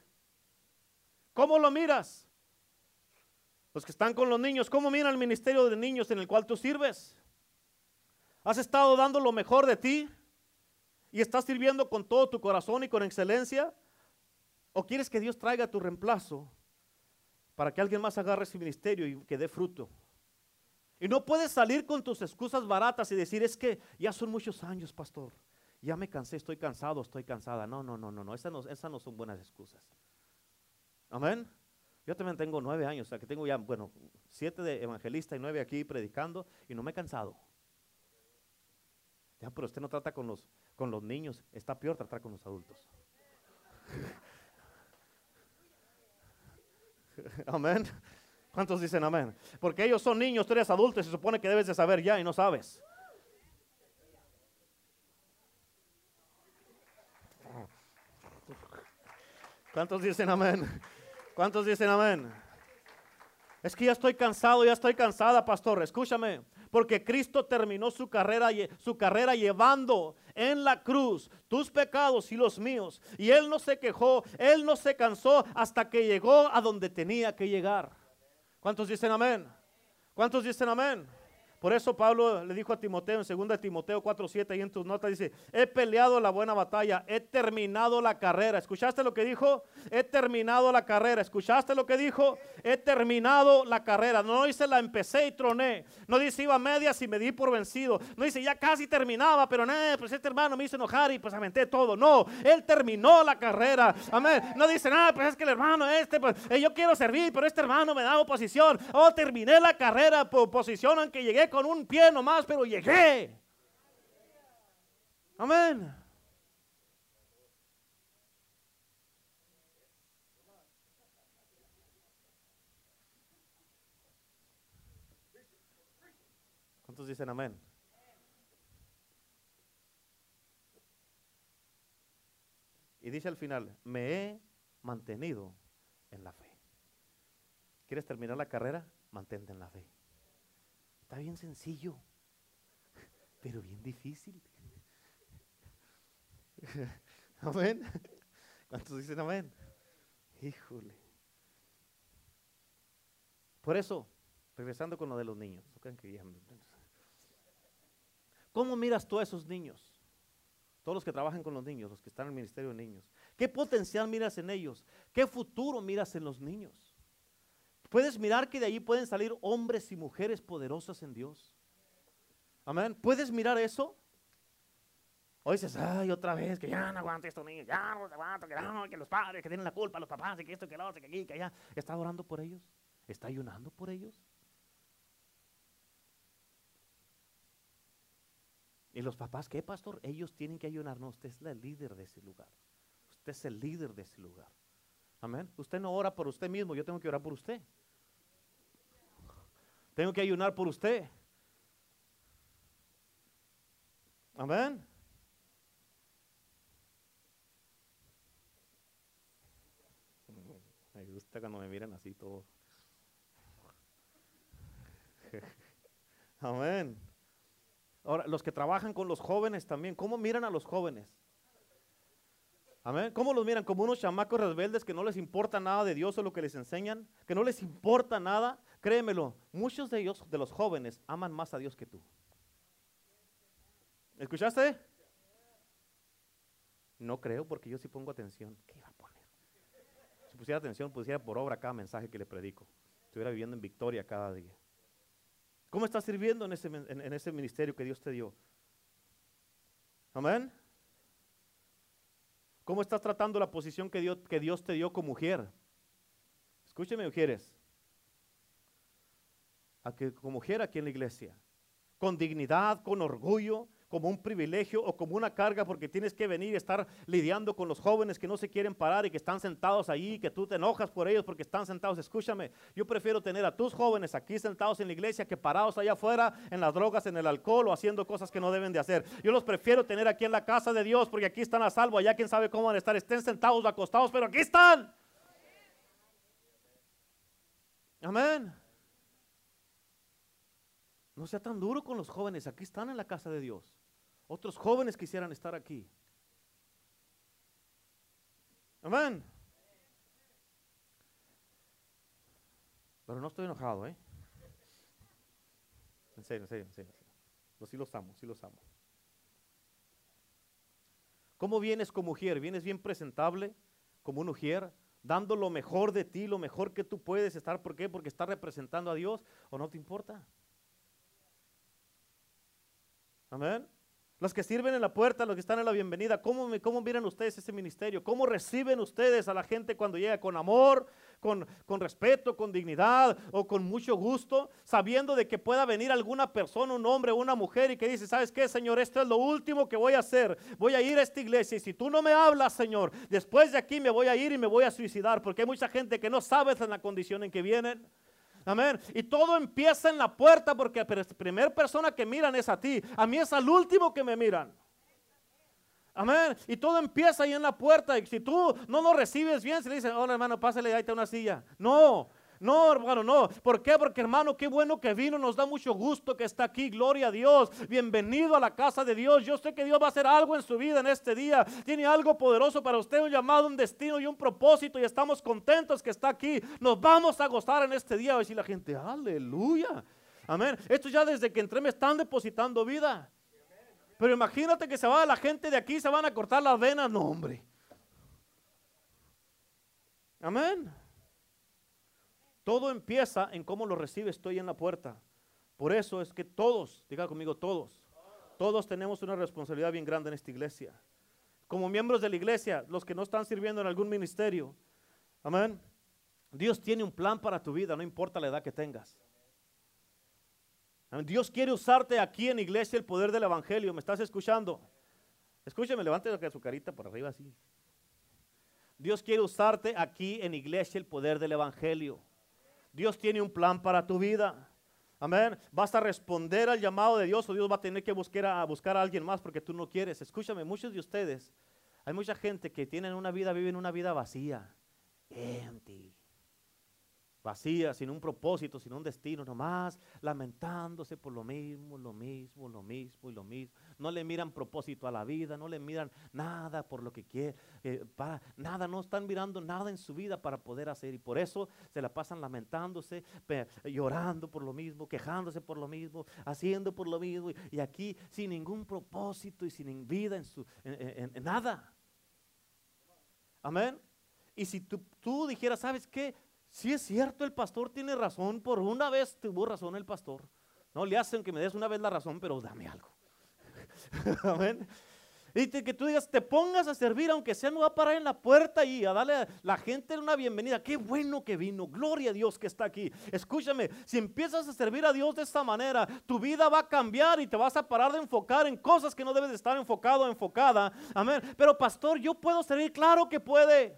¿Cómo lo miras? Los que están con los niños, ¿cómo mira el ministerio de niños en el cual tú sirves? ¿Has estado dando lo mejor de ti? ¿Y estás sirviendo con todo tu corazón y con excelencia? ¿O quieres que Dios traiga tu reemplazo para que alguien más agarre ese ministerio y que dé fruto? Y no puedes salir con tus excusas baratas y decir, es que ya son muchos años, pastor. Ya me cansé, estoy cansado, estoy cansada. No, no, no, no, no. Esas no, esas no son buenas excusas. Amén. Yo también tengo nueve años, o sea que tengo ya, bueno, siete de evangelista y nueve aquí predicando y no me he cansado. Ya, pero usted no trata con los, con los niños, está peor tratar con los adultos. amén. ¿Cuántos dicen amén? Porque ellos son niños, tú eres adulto y se supone que debes de saber ya y no sabes. ¿Cuántos dicen amén? ¿Cuántos dicen amén? Es que ya estoy cansado, ya estoy cansada, pastor. Escúchame, porque Cristo terminó su carrera, su carrera llevando en la cruz tus pecados y los míos. Y Él no se quejó, Él no se cansó hasta que llegó a donde tenía que llegar. ¿Cuántos dicen amén? ¿Cuántos dicen amén? Por eso Pablo le dijo a Timoteo en 2 Timoteo 4:7 y en tus notas dice, he peleado la buena batalla, he terminado la carrera. ¿Escuchaste lo que dijo? He terminado la carrera. ¿Escuchaste lo que dijo? He terminado la carrera. No dice la empecé y troné. No dice iba a medias y me di por vencido. No dice ya casi terminaba, pero no, pues este hermano me hizo enojar y pues aventé todo. No, él terminó la carrera. Amén. No dice nada, pues es que el hermano este, pues eh, yo quiero servir, pero este hermano me da oposición. Oh, terminé la carrera por oposición aunque llegué con un pie nomás, pero llegué. Amén. ¿Cuántos dicen amén? Y dice al final, me he mantenido en la fe. ¿Quieres terminar la carrera? Mantente en la fe. Está bien sencillo, pero bien difícil. Amén. ¿Cuántos dicen amén? Híjole. Por eso, regresando con lo de los niños. ¿Cómo miras tú a esos niños? Todos los que trabajan con los niños, los que están en el ministerio de niños. ¿Qué potencial miras en ellos? ¿Qué futuro miras en los niños? Puedes mirar que de ahí pueden salir hombres y mujeres poderosas en Dios. Amén. ¿Puedes mirar eso? O dices, ay, otra vez, que ya no aguanto estos niños, ya no aguanto, que, no, que los padres que tienen la culpa, los papás, que esto, que lo otro, que aquí, que allá. ¿Está orando por ellos? ¿Está ayunando por ellos? ¿Y los papás qué, pastor? Ellos tienen que ayunar. No, usted es el líder de ese lugar. Usted es el líder de ese lugar. Amén. Usted no ora por usted mismo, yo tengo que orar por usted. Tengo que ayunar por usted. Amén. Me gusta cuando me miran así todo. Amén. Ahora, los que trabajan con los jóvenes también, ¿cómo miran a los jóvenes? Amén. ¿Cómo los miran? Como unos chamacos rebeldes que no les importa nada de Dios o lo que les enseñan, que no les importa nada. Créemelo, muchos de ellos, de los jóvenes, aman más a Dios que tú. ¿Escuchaste? No creo porque yo sí pongo atención. ¿Qué iba a poner? Si pusiera atención, pusiera por obra cada mensaje que le predico. Estuviera viviendo en victoria cada día. ¿Cómo estás sirviendo en ese, en, ese ministerio que Dios te dio? Amén. ¿Cómo estás tratando la posición que Dios, que Dios te dio como mujer? Escúcheme, mujeres. A que, como mujer aquí en la iglesia, con dignidad, con orgullo, como un privilegio o como una carga porque tienes que venir y estar lidiando con los jóvenes que no se quieren parar y que están sentados ahí, que tú te enojas por ellos porque están sentados. Escúchame, yo prefiero tener a tus jóvenes aquí sentados en la iglesia que parados allá afuera en las drogas, en el alcohol o haciendo cosas que no deben de hacer. Yo los prefiero tener aquí en la casa de Dios porque aquí están a salvo, allá quién sabe cómo van a estar, estén sentados o acostados, pero aquí están. Amén. No sea tan duro con los jóvenes, aquí están en la casa de Dios. Otros jóvenes quisieran estar aquí. Amén. Pero no estoy enojado, ¿eh? En serio, en serio, en serio. No, sí los amo, sí los amo. ¿Cómo vienes como mujer? ¿Vienes bien presentable como una mujer? Dando lo mejor de ti, lo mejor que tú puedes estar. ¿Por qué? Porque estás representando a Dios o no te importa. Amén. Los que sirven en la puerta, los que están en la bienvenida, ¿cómo, cómo miran ustedes ese ministerio? ¿Cómo reciben ustedes a la gente cuando llega con amor, con, con, respeto, con dignidad o con mucho gusto, sabiendo de que pueda venir alguna persona, un hombre o una mujer y que dice, ¿sabes qué, Señor? Esto es lo último que voy a hacer. Voy a ir a esta iglesia y si tú no me hablas, Señor, después de aquí me voy a ir y me voy a suicidar porque hay mucha gente que no sabe en la condición en que vienen. Amén. Y todo empieza en la puerta porque la primera persona que miran es a ti. A mí es al último que me miran. Amén. Y todo empieza ahí en la puerta. Y si tú no lo recibes bien, se le dice, hola hermano, pásale, ahí una silla. No, no, hermano, no. ¿Por qué? Porque hermano, qué bueno que vino. Nos da mucho gusto que está aquí. Gloria a Dios. Bienvenido a la casa de Dios. Yo sé que Dios va a hacer algo en su vida en este día. Tiene algo poderoso para usted, un llamado, un destino y un propósito. Y estamos contentos que está aquí. Nos vamos a gozar en este día. Va a decir la gente, aleluya. Amén. Esto ya desde que entré me están depositando vida. Pero imagínate que se va la gente de aquí, se van a cortar las venas. No, hombre. Amén. Todo empieza en cómo lo recibe estoy en la puerta. Por eso es que todos, diga conmigo todos, todos tenemos una responsabilidad bien grande en esta iglesia. Como miembros de la iglesia, los que no están sirviendo en algún ministerio, amén. Dios tiene un plan para tu vida, no importa la edad que tengas. Dios quiere usarte aquí en iglesia el poder del evangelio. ¿Me estás escuchando? Escúcheme, levante su carita por arriba así. Dios quiere usarte aquí en iglesia el poder del evangelio. Dios tiene un plan para tu vida. Amén. Vas a responder al llamado de Dios o Dios va a tener que buscar a, buscar a alguien más porque tú no quieres. Escúchame, muchos de ustedes, hay mucha gente que tienen una vida, viven una vida vacía, empty vacía, sin un propósito, sin un destino, nomás lamentándose por lo mismo, lo mismo, lo mismo y lo mismo. No le miran propósito a la vida, no le miran nada por lo que quiere, eh, para, nada, no están mirando nada en su vida para poder hacer y por eso se la pasan lamentándose, llorando por lo mismo, quejándose por lo mismo, haciendo por lo mismo y, aquí sin ningún propósito y sin vida en, su, en, nada. Amén. Y si tú, tú dijeras, ¿sabes qué? Si es cierto, el pastor tiene razón. Por una vez tuvo razón el pastor. No le hacen que me des una vez la razón, pero dame algo. Amén. Y que tú digas, te pongas a servir, aunque sea, no va a parar en la puerta y a darle a la gente una bienvenida. Qué bueno que vino. Gloria a Dios que está aquí. Escúchame, si empiezas a servir a Dios de esta manera, tu vida va a cambiar y te vas a parar de enfocar en cosas que no debes de estar enfocado enfocada. Amén. Pero pastor, yo puedo servir. Claro que puede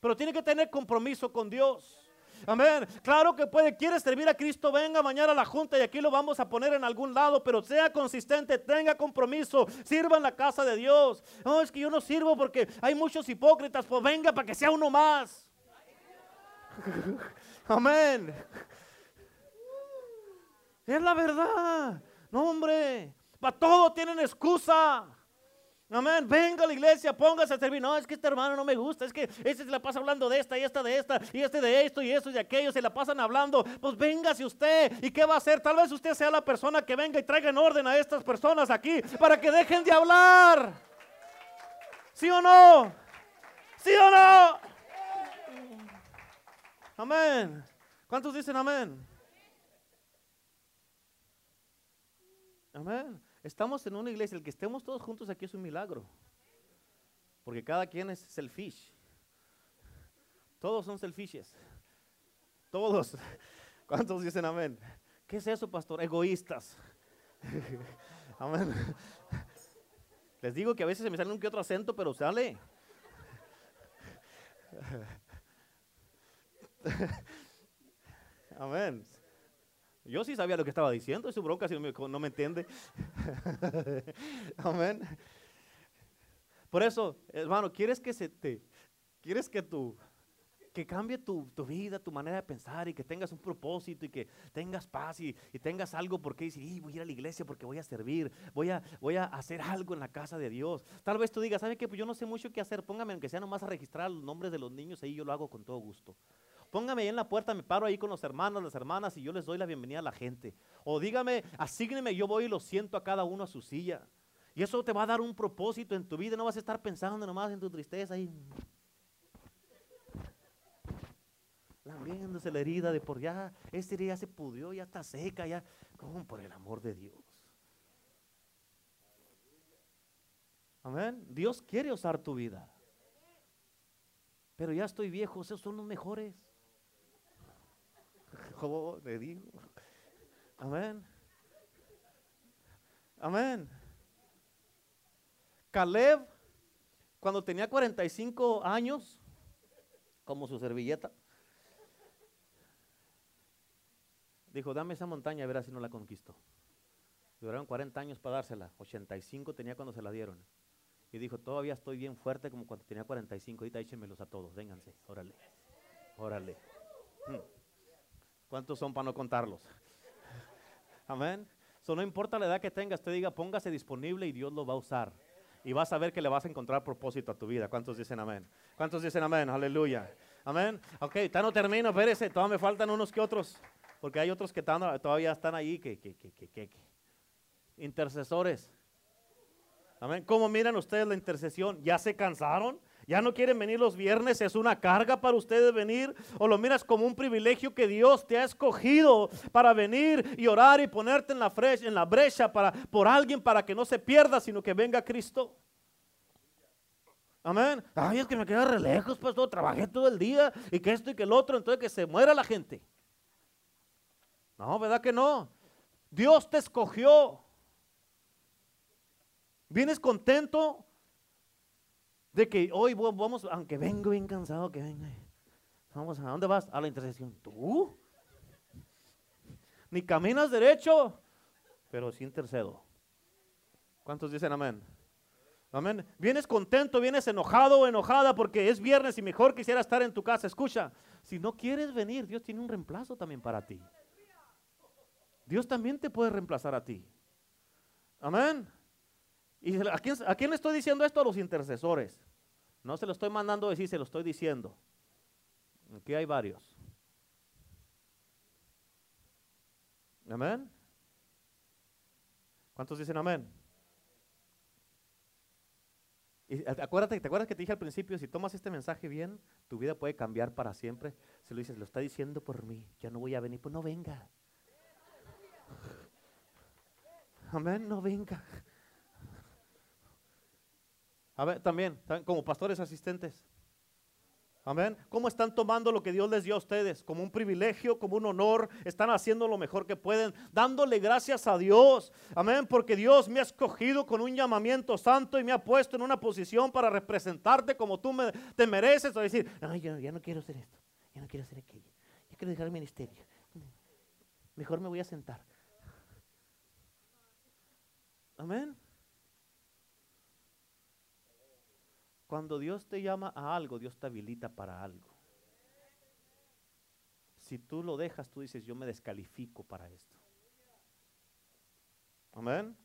pero tiene que tener compromiso con Dios. Amén. Claro que puede, quiere servir a Cristo, venga mañana a la junta y aquí lo vamos a poner en algún lado, pero sea consistente, tenga compromiso, sirva en la casa de Dios. No, es que yo no sirvo porque hay muchos hipócritas, pues venga para que sea uno más. Amén. Es la verdad. No, hombre. Para todo tienen excusa. Amén. Venga a la iglesia, póngase a servir. No, es que este hermano no me gusta. Es que este se la pasa hablando de esta y esta de esta y este de esto y esto y de aquello. Se la pasan hablando. Pues véngase usted. ¿Y qué va a hacer? Tal vez usted sea la persona que venga y traiga en orden a estas personas aquí para que dejen de hablar. ¿Sí o no? ¿Sí o no? Amén. ¿Cuántos dicen amén? Amén. Estamos en una iglesia, el que estemos todos juntos aquí es un milagro. Porque cada quien es selfish. Todos son selfishes. Todos. ¿Cuántos dicen amén? ¿Qué es eso, pastor? Egoístas. amén. Les digo que a veces se me sale un que otro acento, pero sale. amén. Yo sí sabía lo que estaba diciendo, es su bronca si no me, entiende. Amén. Por eso, hermano, ¿quieres que se te, quieres que tu, que cambie tu, vida, tu manera de pensar y que tengas un propósito y que tengas paz y, tengas algo porque dices, voy a ir a la iglesia porque voy a servir, voy a, voy a hacer algo en la casa de Dios. Tal vez tú digas, ¿sabe qué? Pues yo no sé mucho qué hacer, póngame aunque sea nomás a registrar los nombres de los niños, ahí yo lo hago con todo gusto. Póngame ahí en la puerta, me paro ahí con los hermanos, las hermanas y yo les doy la bienvenida a la gente. O dígame, asígneme, yo voy y lo siento a cada uno a su silla. Y eso te va a dar un propósito en tu vida. No vas a estar pensando nomás en tu tristeza ahí. Lambiéndose la herida de por ya, este día ya se pudrió, ya está seca, ya. Por el amor de Dios. Amén. Dios quiere usar tu vida. Pero ya estoy viejo, esos son los mejores. Amén. Amén. Caleb, cuando tenía 45 años, como su servilleta, dijo, dame esa montaña a ver si no la conquisto. Duraron 40 años para dársela. 85 tenía cuando se la dieron. Y dijo, todavía estoy bien fuerte como cuando tenía 45. Ahorita échenmelos a todos, vénganse, órale, órale. Hmm. ¿Cuántos son para no contarlos? Amén. So, no importa la edad que tengas, te diga, póngase disponible y Dios lo va a usar. Y vas a ver que le vas a encontrar propósito a tu vida. ¿Cuántos dicen amén? ¿Cuántos dicen amén? Aleluya. Amén. Ok, ya no termino, espérese, todavía me faltan unos que otros. Porque hay otros que todavía están ahí, que, que, que, que, que. Intercesores. Amén. ¿Cómo miran ustedes la intercesión? ¿Ya se cansaron? ¿Ya no quieren venir los viernes? ¿Es una carga para ustedes venir? ¿O lo miras como un privilegio que Dios te ha escogido para venir y orar y ponerte en la, brecha para, por alguien para que no se pierda, sino que venga Cristo? Amén. Ay, es que me queda re lejos, pastor. Trabajé todo el día y que esto y que el otro, entonces que se muera la gente. No, ¿verdad que no? Dios te escogió. ¿Vienes contento de que hoy vamos, aunque vengo bien cansado, que venga. Vamos, ¿a dónde vas? A la intercesión. ¿Tú? Ni caminas derecho, pero sí intercedo. ¿Cuántos dicen amén? Amén. Vienes contento, vienes enojado o enojada porque es viernes y mejor quisiera estar en tu casa. Escucha, si no quieres venir, Dios tiene un reemplazo también para ti. Dios también te puede reemplazar a ti. Amén. ¿Y a quién, a quién le estoy diciendo esto? A los intercesores. No se lo estoy mandando a decir, se lo estoy diciendo. Aquí hay varios. Amén. ¿Cuántos dicen amén? Y acuérdate, ¿te acuerdas que te dije al principio? Si tomas este mensaje bien, tu vida puede cambiar para siempre. Si lo dices, lo está diciendo por mí, ya no voy a venir, pues no venga. Amén, no venga. También, como pastores asistentes. Amén. ¿Cómo están tomando lo que Dios les dio a ustedes? Como un privilegio, como un honor. Están haciendo lo mejor que pueden, dándole gracias a Dios. Amén. Porque Dios me ha escogido con un llamamiento santo y me ha puesto en una posición para representarte como tú te mereces. O decir, Ay, ya, ya, no quiero hacer esto, ya no quiero hacer aquello. quiero dejar el ministerio. Mejor me voy a sentar. Amén. Cuando Dios te llama a algo, Dios te habilita para algo. Si tú lo dejas, tú dices, yo me descalifico para esto. Amén.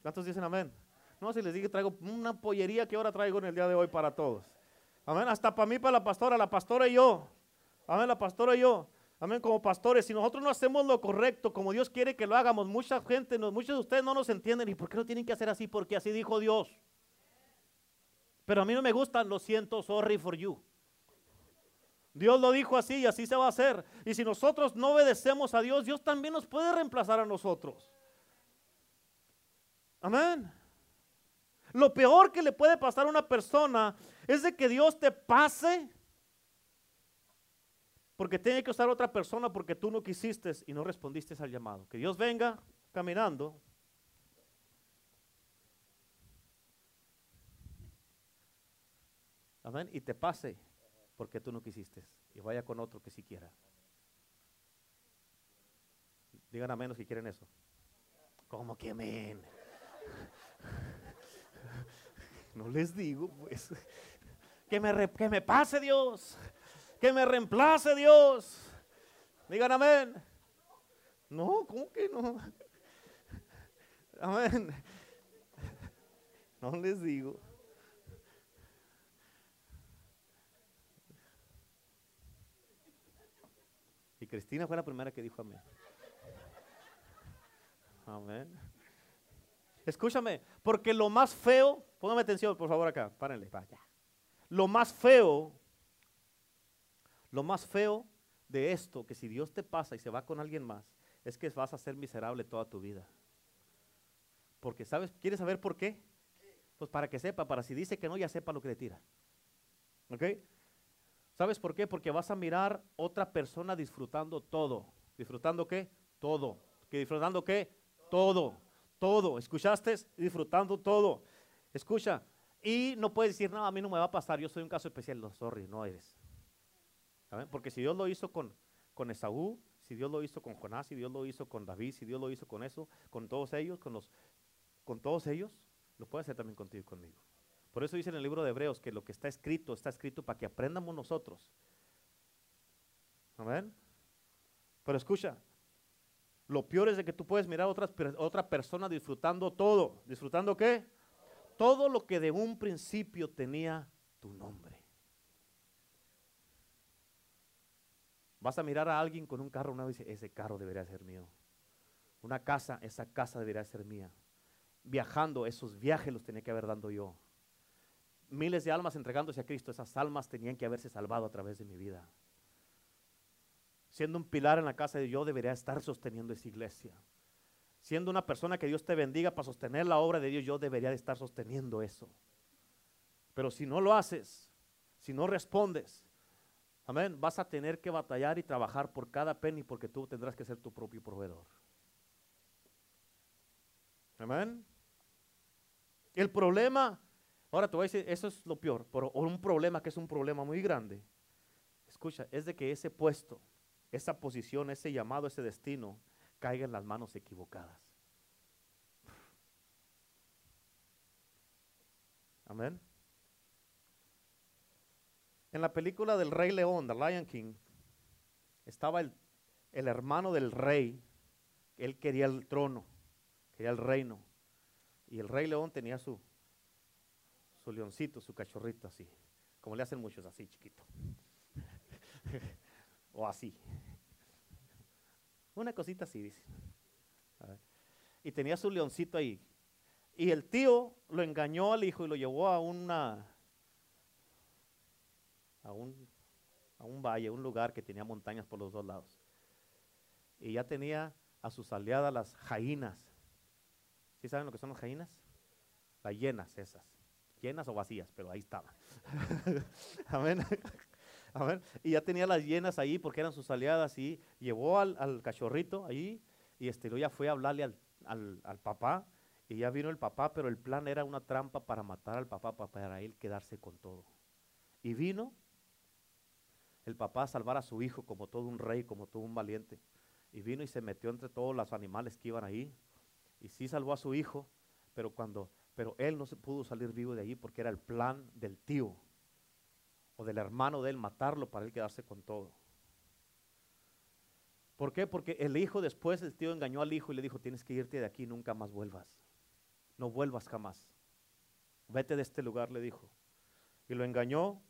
¿Cuántos dicen amén? No, si les digo, traigo una pollería que ahora traigo en el día de hoy para todos. Amén. Hasta para mí, para la pastora, la pastora y yo. Amén, la pastora y yo. Amén, como pastores, si nosotros no hacemos lo correcto, como Dios quiere que lo hagamos, mucha gente, muchos de ustedes no nos entienden. ¿Y por qué no tienen que hacer así? Porque así dijo Dios. Pero a mí no me gustan, lo siento, sorry for you. Dios lo dijo así y así se va a hacer. Y si nosotros no obedecemos a Dios, Dios también nos puede reemplazar a nosotros. Amén. Lo peor que le puede pasar a una persona es de que Dios te pase porque tiene que usar otra persona porque tú no quisiste y no respondiste al llamado. Que Dios venga caminando Amén. Y te pase porque tú no quisiste. Y vaya con otro que si quiera. Digan a menos si quieren eso. ¿Cómo que amén? No les digo, pues. Que me, que me pase Dios. Que me reemplace Dios. Digan amén. No, ¿cómo que no? Amén. No les digo. Cristina fue la primera que dijo amén. Amén. Escúchame, porque lo más feo, póngame atención por favor acá, párenle, vaya. Lo más feo, lo más feo de esto, que si Dios te pasa y se va con alguien más, es que vas a ser miserable toda tu vida. Porque, ¿sabes? ¿Quieres saber por qué? Pues para que sepa, para si dice que no, ya sepa lo que le tira. ¿Ok? ¿Sabes por qué? Porque vas a mirar otra persona disfrutando todo. ¿Disfrutando qué? Todo. ¿Que disfrutando qué? Todo. Todo. ¿Escuchaste? Disfrutando todo. Escucha. Y no puedes decir, no, a mí no me va a pasar, yo soy un caso especial. No, sorry, no eres. Porque si Dios lo hizo con, con Esaú, si Dios lo hizo con Jonás, si Dios lo hizo con David, si Dios lo hizo con eso, con todos ellos, con, los, con todos ellos, lo puede hacer también contigo y conmigo. Por eso dice en el libro de Hebreos que lo que está escrito está escrito para que aprendamos nosotros. Amén. Pero escucha, lo peor es de que tú puedes mirar a otra, persona disfrutando todo. ¿Disfrutando qué? Todo lo que de un principio tenía tu nombre. Vas a mirar a alguien con un carro nuevo y dice, ese carro debería ser mío. Una casa, esa casa debería ser mía. Viajando, esos viajes los tenía que haber dando yo miles de almas entregándose a Cristo, esas almas tenían que haberse salvado a través de mi vida. Siendo un pilar en la casa de Dios, debería estar sosteniendo esa iglesia. Siendo una persona que Dios te bendiga para sostener la obra de Dios, yo debería de estar sosteniendo eso. Pero si no lo haces, si no respondes, amén, vas a tener que batallar y trabajar por cada penny porque tú tendrás que ser tu propio proveedor. Amén. El problema Ahora te voy a decir, eso es lo peor, pero un problema que es un problema muy grande. Escucha, es de que ese puesto, esa posición, ese llamado, ese destino, caiga en las manos equivocadas. Amén. En la película del Rey León, The Lion King, estaba el, el hermano del rey, él quería el trono, quería el reino, y el Rey León tenía su, su leoncito, su cachorrito así, como le hacen muchos así, chiquito. o así. Una cosita así, dice. Y tenía su leoncito ahí. Y el tío lo engañó al hijo y lo llevó a una a un, a un valle, un lugar que tenía montañas por los dos lados. Y ya tenía a sus aliadas las jainas. ¿Sí saben lo que son las jainas? Ballenas esas llenas o vacías, pero ahí estaba. Amén. Amén. Y ya tenía las llenas ahí porque eran sus aliadas y llevó al, cachorrito ahí y este, ya fue a hablarle al, al, papá y ya vino el papá, pero el plan era una trampa para matar al papá para él quedarse con todo. Y vino el papá a salvar a su hijo como todo un rey, como todo un valiente. Y vino y se metió entre todos los animales que iban ahí. Y sí salvó a su hijo, pero cuando, pero él no se pudo salir vivo de allí porque era el plan del tío o del hermano de él matarlo para él quedarse con todo. ¿Por qué? Porque el hijo después, el tío engañó al hijo y le dijo, tienes que irte de aquí, nunca más vuelvas. No vuelvas jamás. Vete de este lugar, le dijo. Y lo engañó.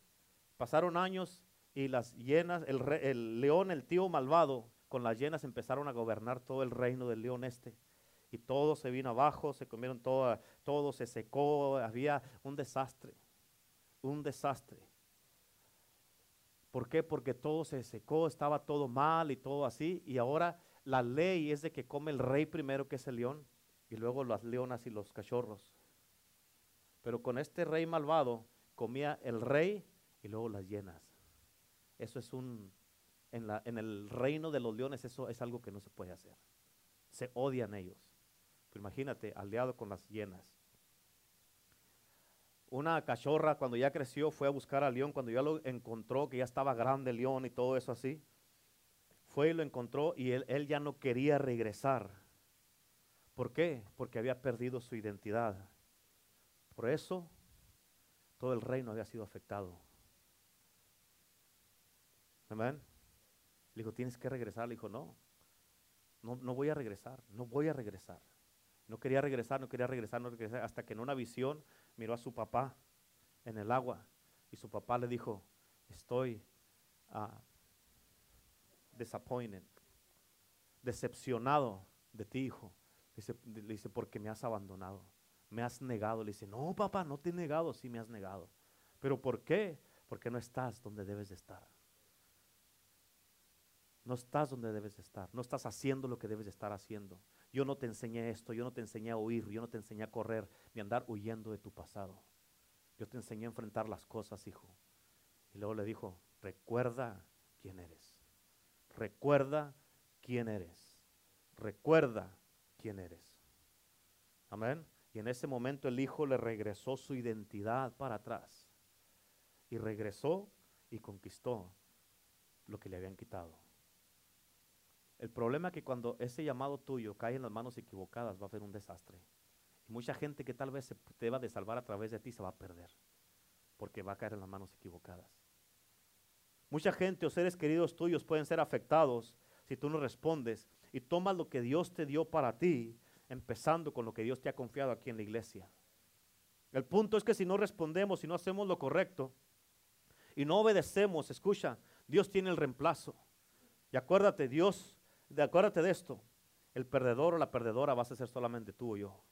Pasaron años y las llenas, el, el león, el tío malvado, con las llenas empezaron a gobernar todo el reino del león este. Y todo se vino abajo, se comieron todo, todo se secó, había un desastre, un desastre. ¿Por qué? Porque todo se secó, estaba todo mal y todo así. Y ahora la ley es de que come el rey primero, que es el león, y luego las leonas y los cachorros. Pero con este rey malvado comía el rey y luego las llenas. Eso es un, en, la, en el reino de los leones, eso es algo que no se puede hacer. Se odian ellos. Pero imagínate, aliado con las llenas. Una cachorra cuando ya creció fue a buscar al león, cuando ya lo encontró, que ya estaba grande el león y todo eso así, fue y lo encontró y él, él ya no quería regresar. ¿Por qué? Porque había perdido su identidad. Por eso todo el reino había sido afectado. Amén. Le dijo, tienes que regresar. Le dijo, no, no, no voy a regresar, no voy a regresar. No quería regresar, no quería regresar, no regresar, hasta que en una visión miró a su papá en el agua y su papá le dijo, estoy uh, disappointed, decepcionado de ti, hijo. Dice, le dice, porque me has abandonado, me has negado. Le dice, no, papá, no te he negado, sí me has negado. ¿Pero por qué? Porque no estás donde debes de estar. No estás donde debes de estar, no estás haciendo lo que debes de estar haciendo. Yo no te enseñé esto, yo no te enseñé a huir, yo no te enseñé a correr ni a andar huyendo de tu pasado. Yo te enseñé a enfrentar las cosas, hijo. Y luego le dijo, recuerda quién eres. Recuerda quién eres. Recuerda quién eres. Amén. Y en ese momento el hijo le regresó su identidad para atrás. Y regresó y conquistó lo que le habían quitado. El problema es que cuando ese llamado tuyo cae en las manos equivocadas va a haber un desastre. Y mucha gente que tal vez se deba de salvar a través de ti se va a perder. Porque va a caer en las manos equivocadas. Mucha gente o seres queridos tuyos pueden ser afectados si tú no respondes y tomas lo que Dios te dio para ti, empezando con lo que Dios te ha confiado aquí en la iglesia. El punto es que si no respondemos, si no hacemos lo correcto y no obedecemos, escucha, Dios tiene el reemplazo. Y acuérdate, Dios de, acuérdate de esto, el perdedor o la perdedora vas a ser solamente tú o yo.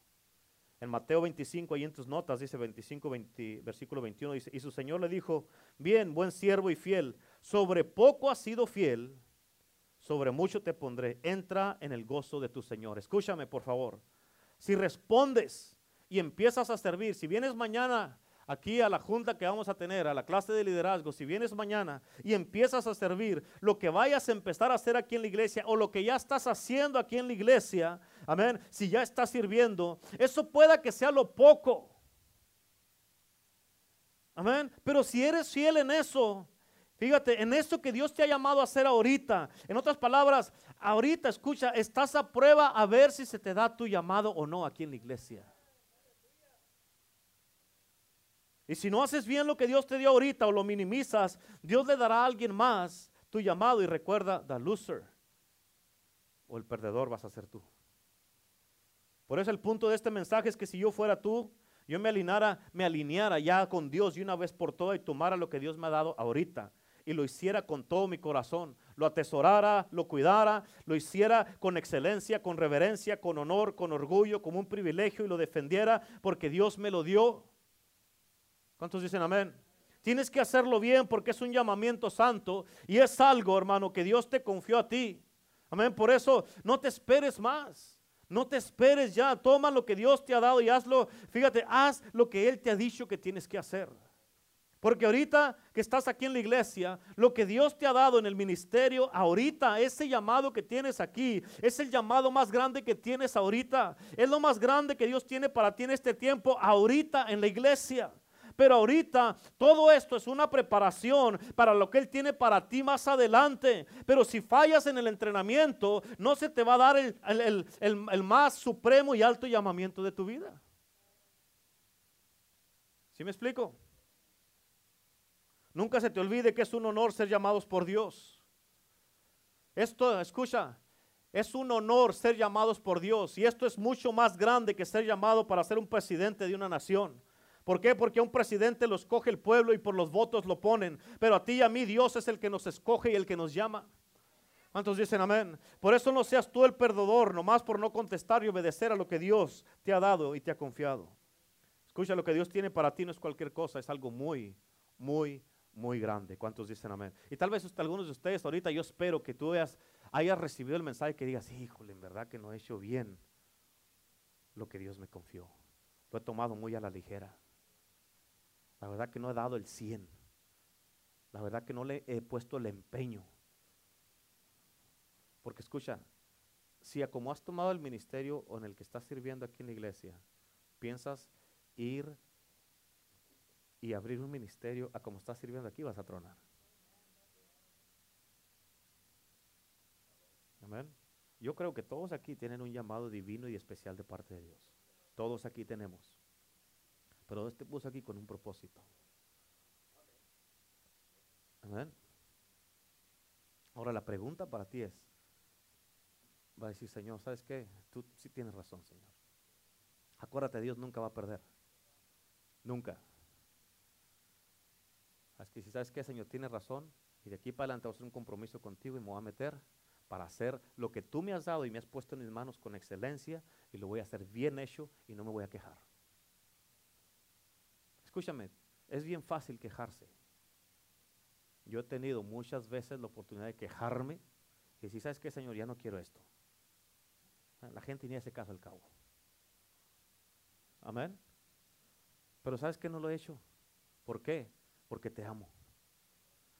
En Mateo 25, ahí en tus notas, dice 25, versículo 21, dice, y su Señor le dijo, bien, buen siervo y fiel, sobre poco has sido fiel, sobre mucho te pondré, entra en el gozo de tu Señor. Escúchame, por favor. Si respondes y empiezas a servir, si vienes mañana aquí a la junta que vamos a tener, a la clase de liderazgo, si vienes mañana y empiezas a servir, lo que vayas a empezar a hacer aquí en la iglesia o lo que ya estás haciendo aquí en la iglesia, amén, si ya estás sirviendo, eso pueda que sea lo poco. Amén, pero si eres fiel en eso, Fíjate, en eso que Dios te ha llamado a hacer ahorita. En otras palabras, ahorita escucha, estás a prueba a ver si se te da tu llamado o no aquí en la iglesia. Y si no haces bien lo que Dios te dio ahorita o lo minimizas, Dios le dará a alguien más tu llamado y recuerda, the loser o el perdedor vas a ser tú. Por eso el punto de este mensaje es que si yo fuera tú, yo me alineara, me alineara ya con Dios y una vez por todas y tomara lo que Dios me ha dado ahorita y lo hiciera con todo mi corazón, lo atesorara, lo cuidara, lo hiciera con excelencia, con reverencia, con honor, con orgullo, como un privilegio y lo defendiera porque Dios me lo dio ¿Cuántos dicen amén? Tienes que hacerlo bien porque es un llamamiento santo y es algo, hermano, que Dios te confió a ti. Amén. Por eso no te esperes más. No te esperes ya. Toma lo que Dios te ha dado y hazlo. Fíjate, haz lo que Él te ha dicho que tienes que hacer. Porque ahorita que estás aquí en la iglesia, lo que Dios te ha dado en el ministerio, ahorita, ese llamado que tienes aquí, es el llamado más grande que tienes ahorita. Es lo más grande que Dios tiene para ti en este tiempo, ahorita en la iglesia. Pero ahorita todo esto es una preparación para lo que Él tiene para ti más adelante. Pero si fallas en el entrenamiento, no se te va a dar el, el más supremo y alto llamamiento de tu vida. ¿Sí me explico? Nunca se te olvide que es un honor ser llamados por Dios. Esto, escucha, es un honor ser llamados por Dios y esto es mucho más grande que ser llamado para ser un presidente de una nación. ¿Por qué? Porque a un presidente lo escoge el pueblo y por los votos lo ponen. Pero a ti y a mí Dios es el que nos escoge y el que nos llama. ¿Cuántos dicen amén? Por eso no seas tú el perdedor, nomás por no contestar y obedecer a lo que Dios te ha dado y te ha confiado. Escucha, lo que Dios tiene para ti no es cualquier cosa, es algo muy, muy, muy grande. ¿Cuántos dicen amén? Y tal vez algunos de ustedes ahorita yo espero que tú hayas, hayas recibido el mensaje que digas, híjole, en verdad que no he hecho bien lo que Dios me confió. Lo he tomado muy a la ligera. La verdad que no he dado el 100. La verdad que no le he puesto el empeño. Porque escucha, si a como has tomado el ministerio o en el que estás sirviendo aquí en la iglesia, piensas ir y abrir un ministerio a como estás sirviendo aquí, vas a tronar. Amén. Yo creo que todos aquí tienen un llamado divino y especial de parte de Dios. Todos aquí tenemos. Pero Dios te puso aquí con un propósito. Amén. Ahora la pregunta para ti es, va a decir, Señor, ¿sabes qué? Tú sí tienes razón, Señor. Acuérdate, Dios nunca va a perder. Nunca. Así que si sabes que, Señor, tienes razón, y de aquí para adelante voy a hacer un compromiso contigo y me voy a meter para hacer lo que tú me has dado y me has puesto en mis manos con excelencia y lo voy a hacer bien hecho y no me voy a quejar. Escúchame, es bien fácil quejarse. Yo he tenido muchas veces la oportunidad de quejarme y decir, ¿sabes qué, Señor? Ya no quiero esto. La gente ni hace caso al cabo. Amén. Pero ¿sabes qué no lo he hecho? ¿Por qué? porque te amo.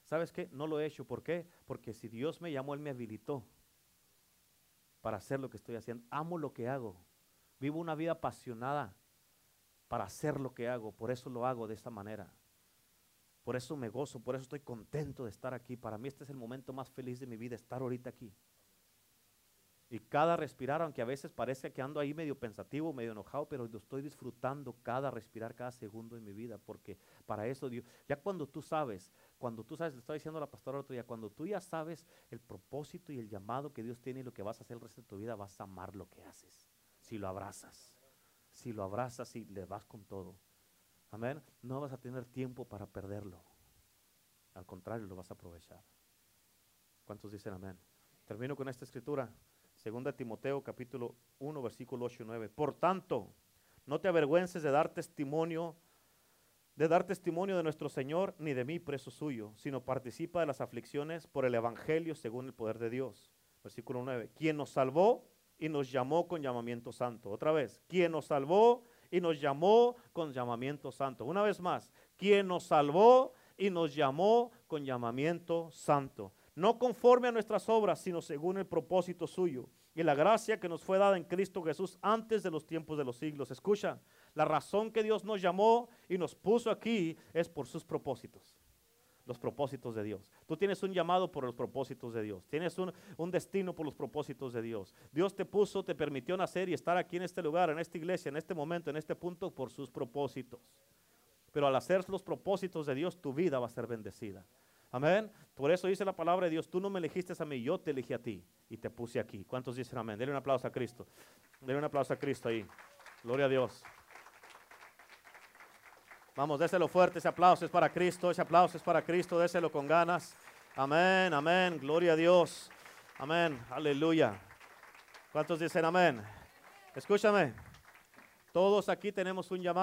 ¿Sabes qué? No lo he hecho. ¿Por qué? Porque si Dios me llamó, Él me habilitó para hacer lo que estoy haciendo. Amo lo que hago. Vivo una vida apasionada para hacer lo que hago. Por eso lo hago de esta manera. Por eso me gozo, por eso estoy contento de estar aquí. Para mí este es el momento más feliz de mi vida, estar ahorita aquí. Y cada respirar, aunque a veces parece que ando ahí medio pensativo, medio enojado, pero lo estoy disfrutando cada respirar, cada segundo de mi vida, porque para eso Dios, ya cuando tú sabes, cuando tú sabes, le estaba diciendo a la pastora el otro día, cuando tú ya sabes el propósito y el llamado que Dios tiene y lo que vas a hacer el resto de tu vida, vas a amar lo que haces, si lo abrazas, si lo abrazas y le vas con todo. Amén. No vas a tener tiempo para perderlo. Al contrario, lo vas a aprovechar. ¿Cuántos dicen amén? Termino con esta escritura. Segunda Timoteo capítulo 1 versículo 8 y 9. Por tanto, no te avergüences de dar testimonio de dar testimonio de nuestro Señor ni de mí preso suyo, sino participa de las aflicciones por el evangelio según el poder de Dios. Versículo 9. Quien nos salvó y nos llamó con llamamiento santo. Otra vez, quien nos salvó y nos llamó con llamamiento santo. Una vez más, quien nos salvó y nos llamó con llamamiento santo no conforme a nuestras obras, sino según el propósito suyo y la gracia que nos fue dada en Cristo Jesús antes de los tiempos de los siglos. Escucha, la razón que Dios nos llamó y nos puso aquí es por sus propósitos. Los propósitos de Dios. Tú tienes un llamado por los propósitos de Dios. Tienes un, un destino por los propósitos de Dios. Dios te puso, te permitió nacer y estar aquí en este lugar, en esta iglesia, en este momento, en este punto, por sus propósitos. Pero al hacer los propósitos de Dios, tu vida va a ser bendecida. Amén. Por eso dice la palabra de Dios, tú no me elegiste a mí, yo te elegí a ti y te puse aquí. ¿Cuántos dicen amén? Denle un aplauso a Cristo. Denle un aplauso a Cristo ahí. Gloria a Dios. Vamos, déselo fuerte, ese aplauso es para Cristo, ese aplauso es para Cristo, déselo con ganas. Amén, amén, gloria a Dios. Amén, aleluya. ¿Cuántos dicen amén? Escúchame, todos aquí tenemos un llamado.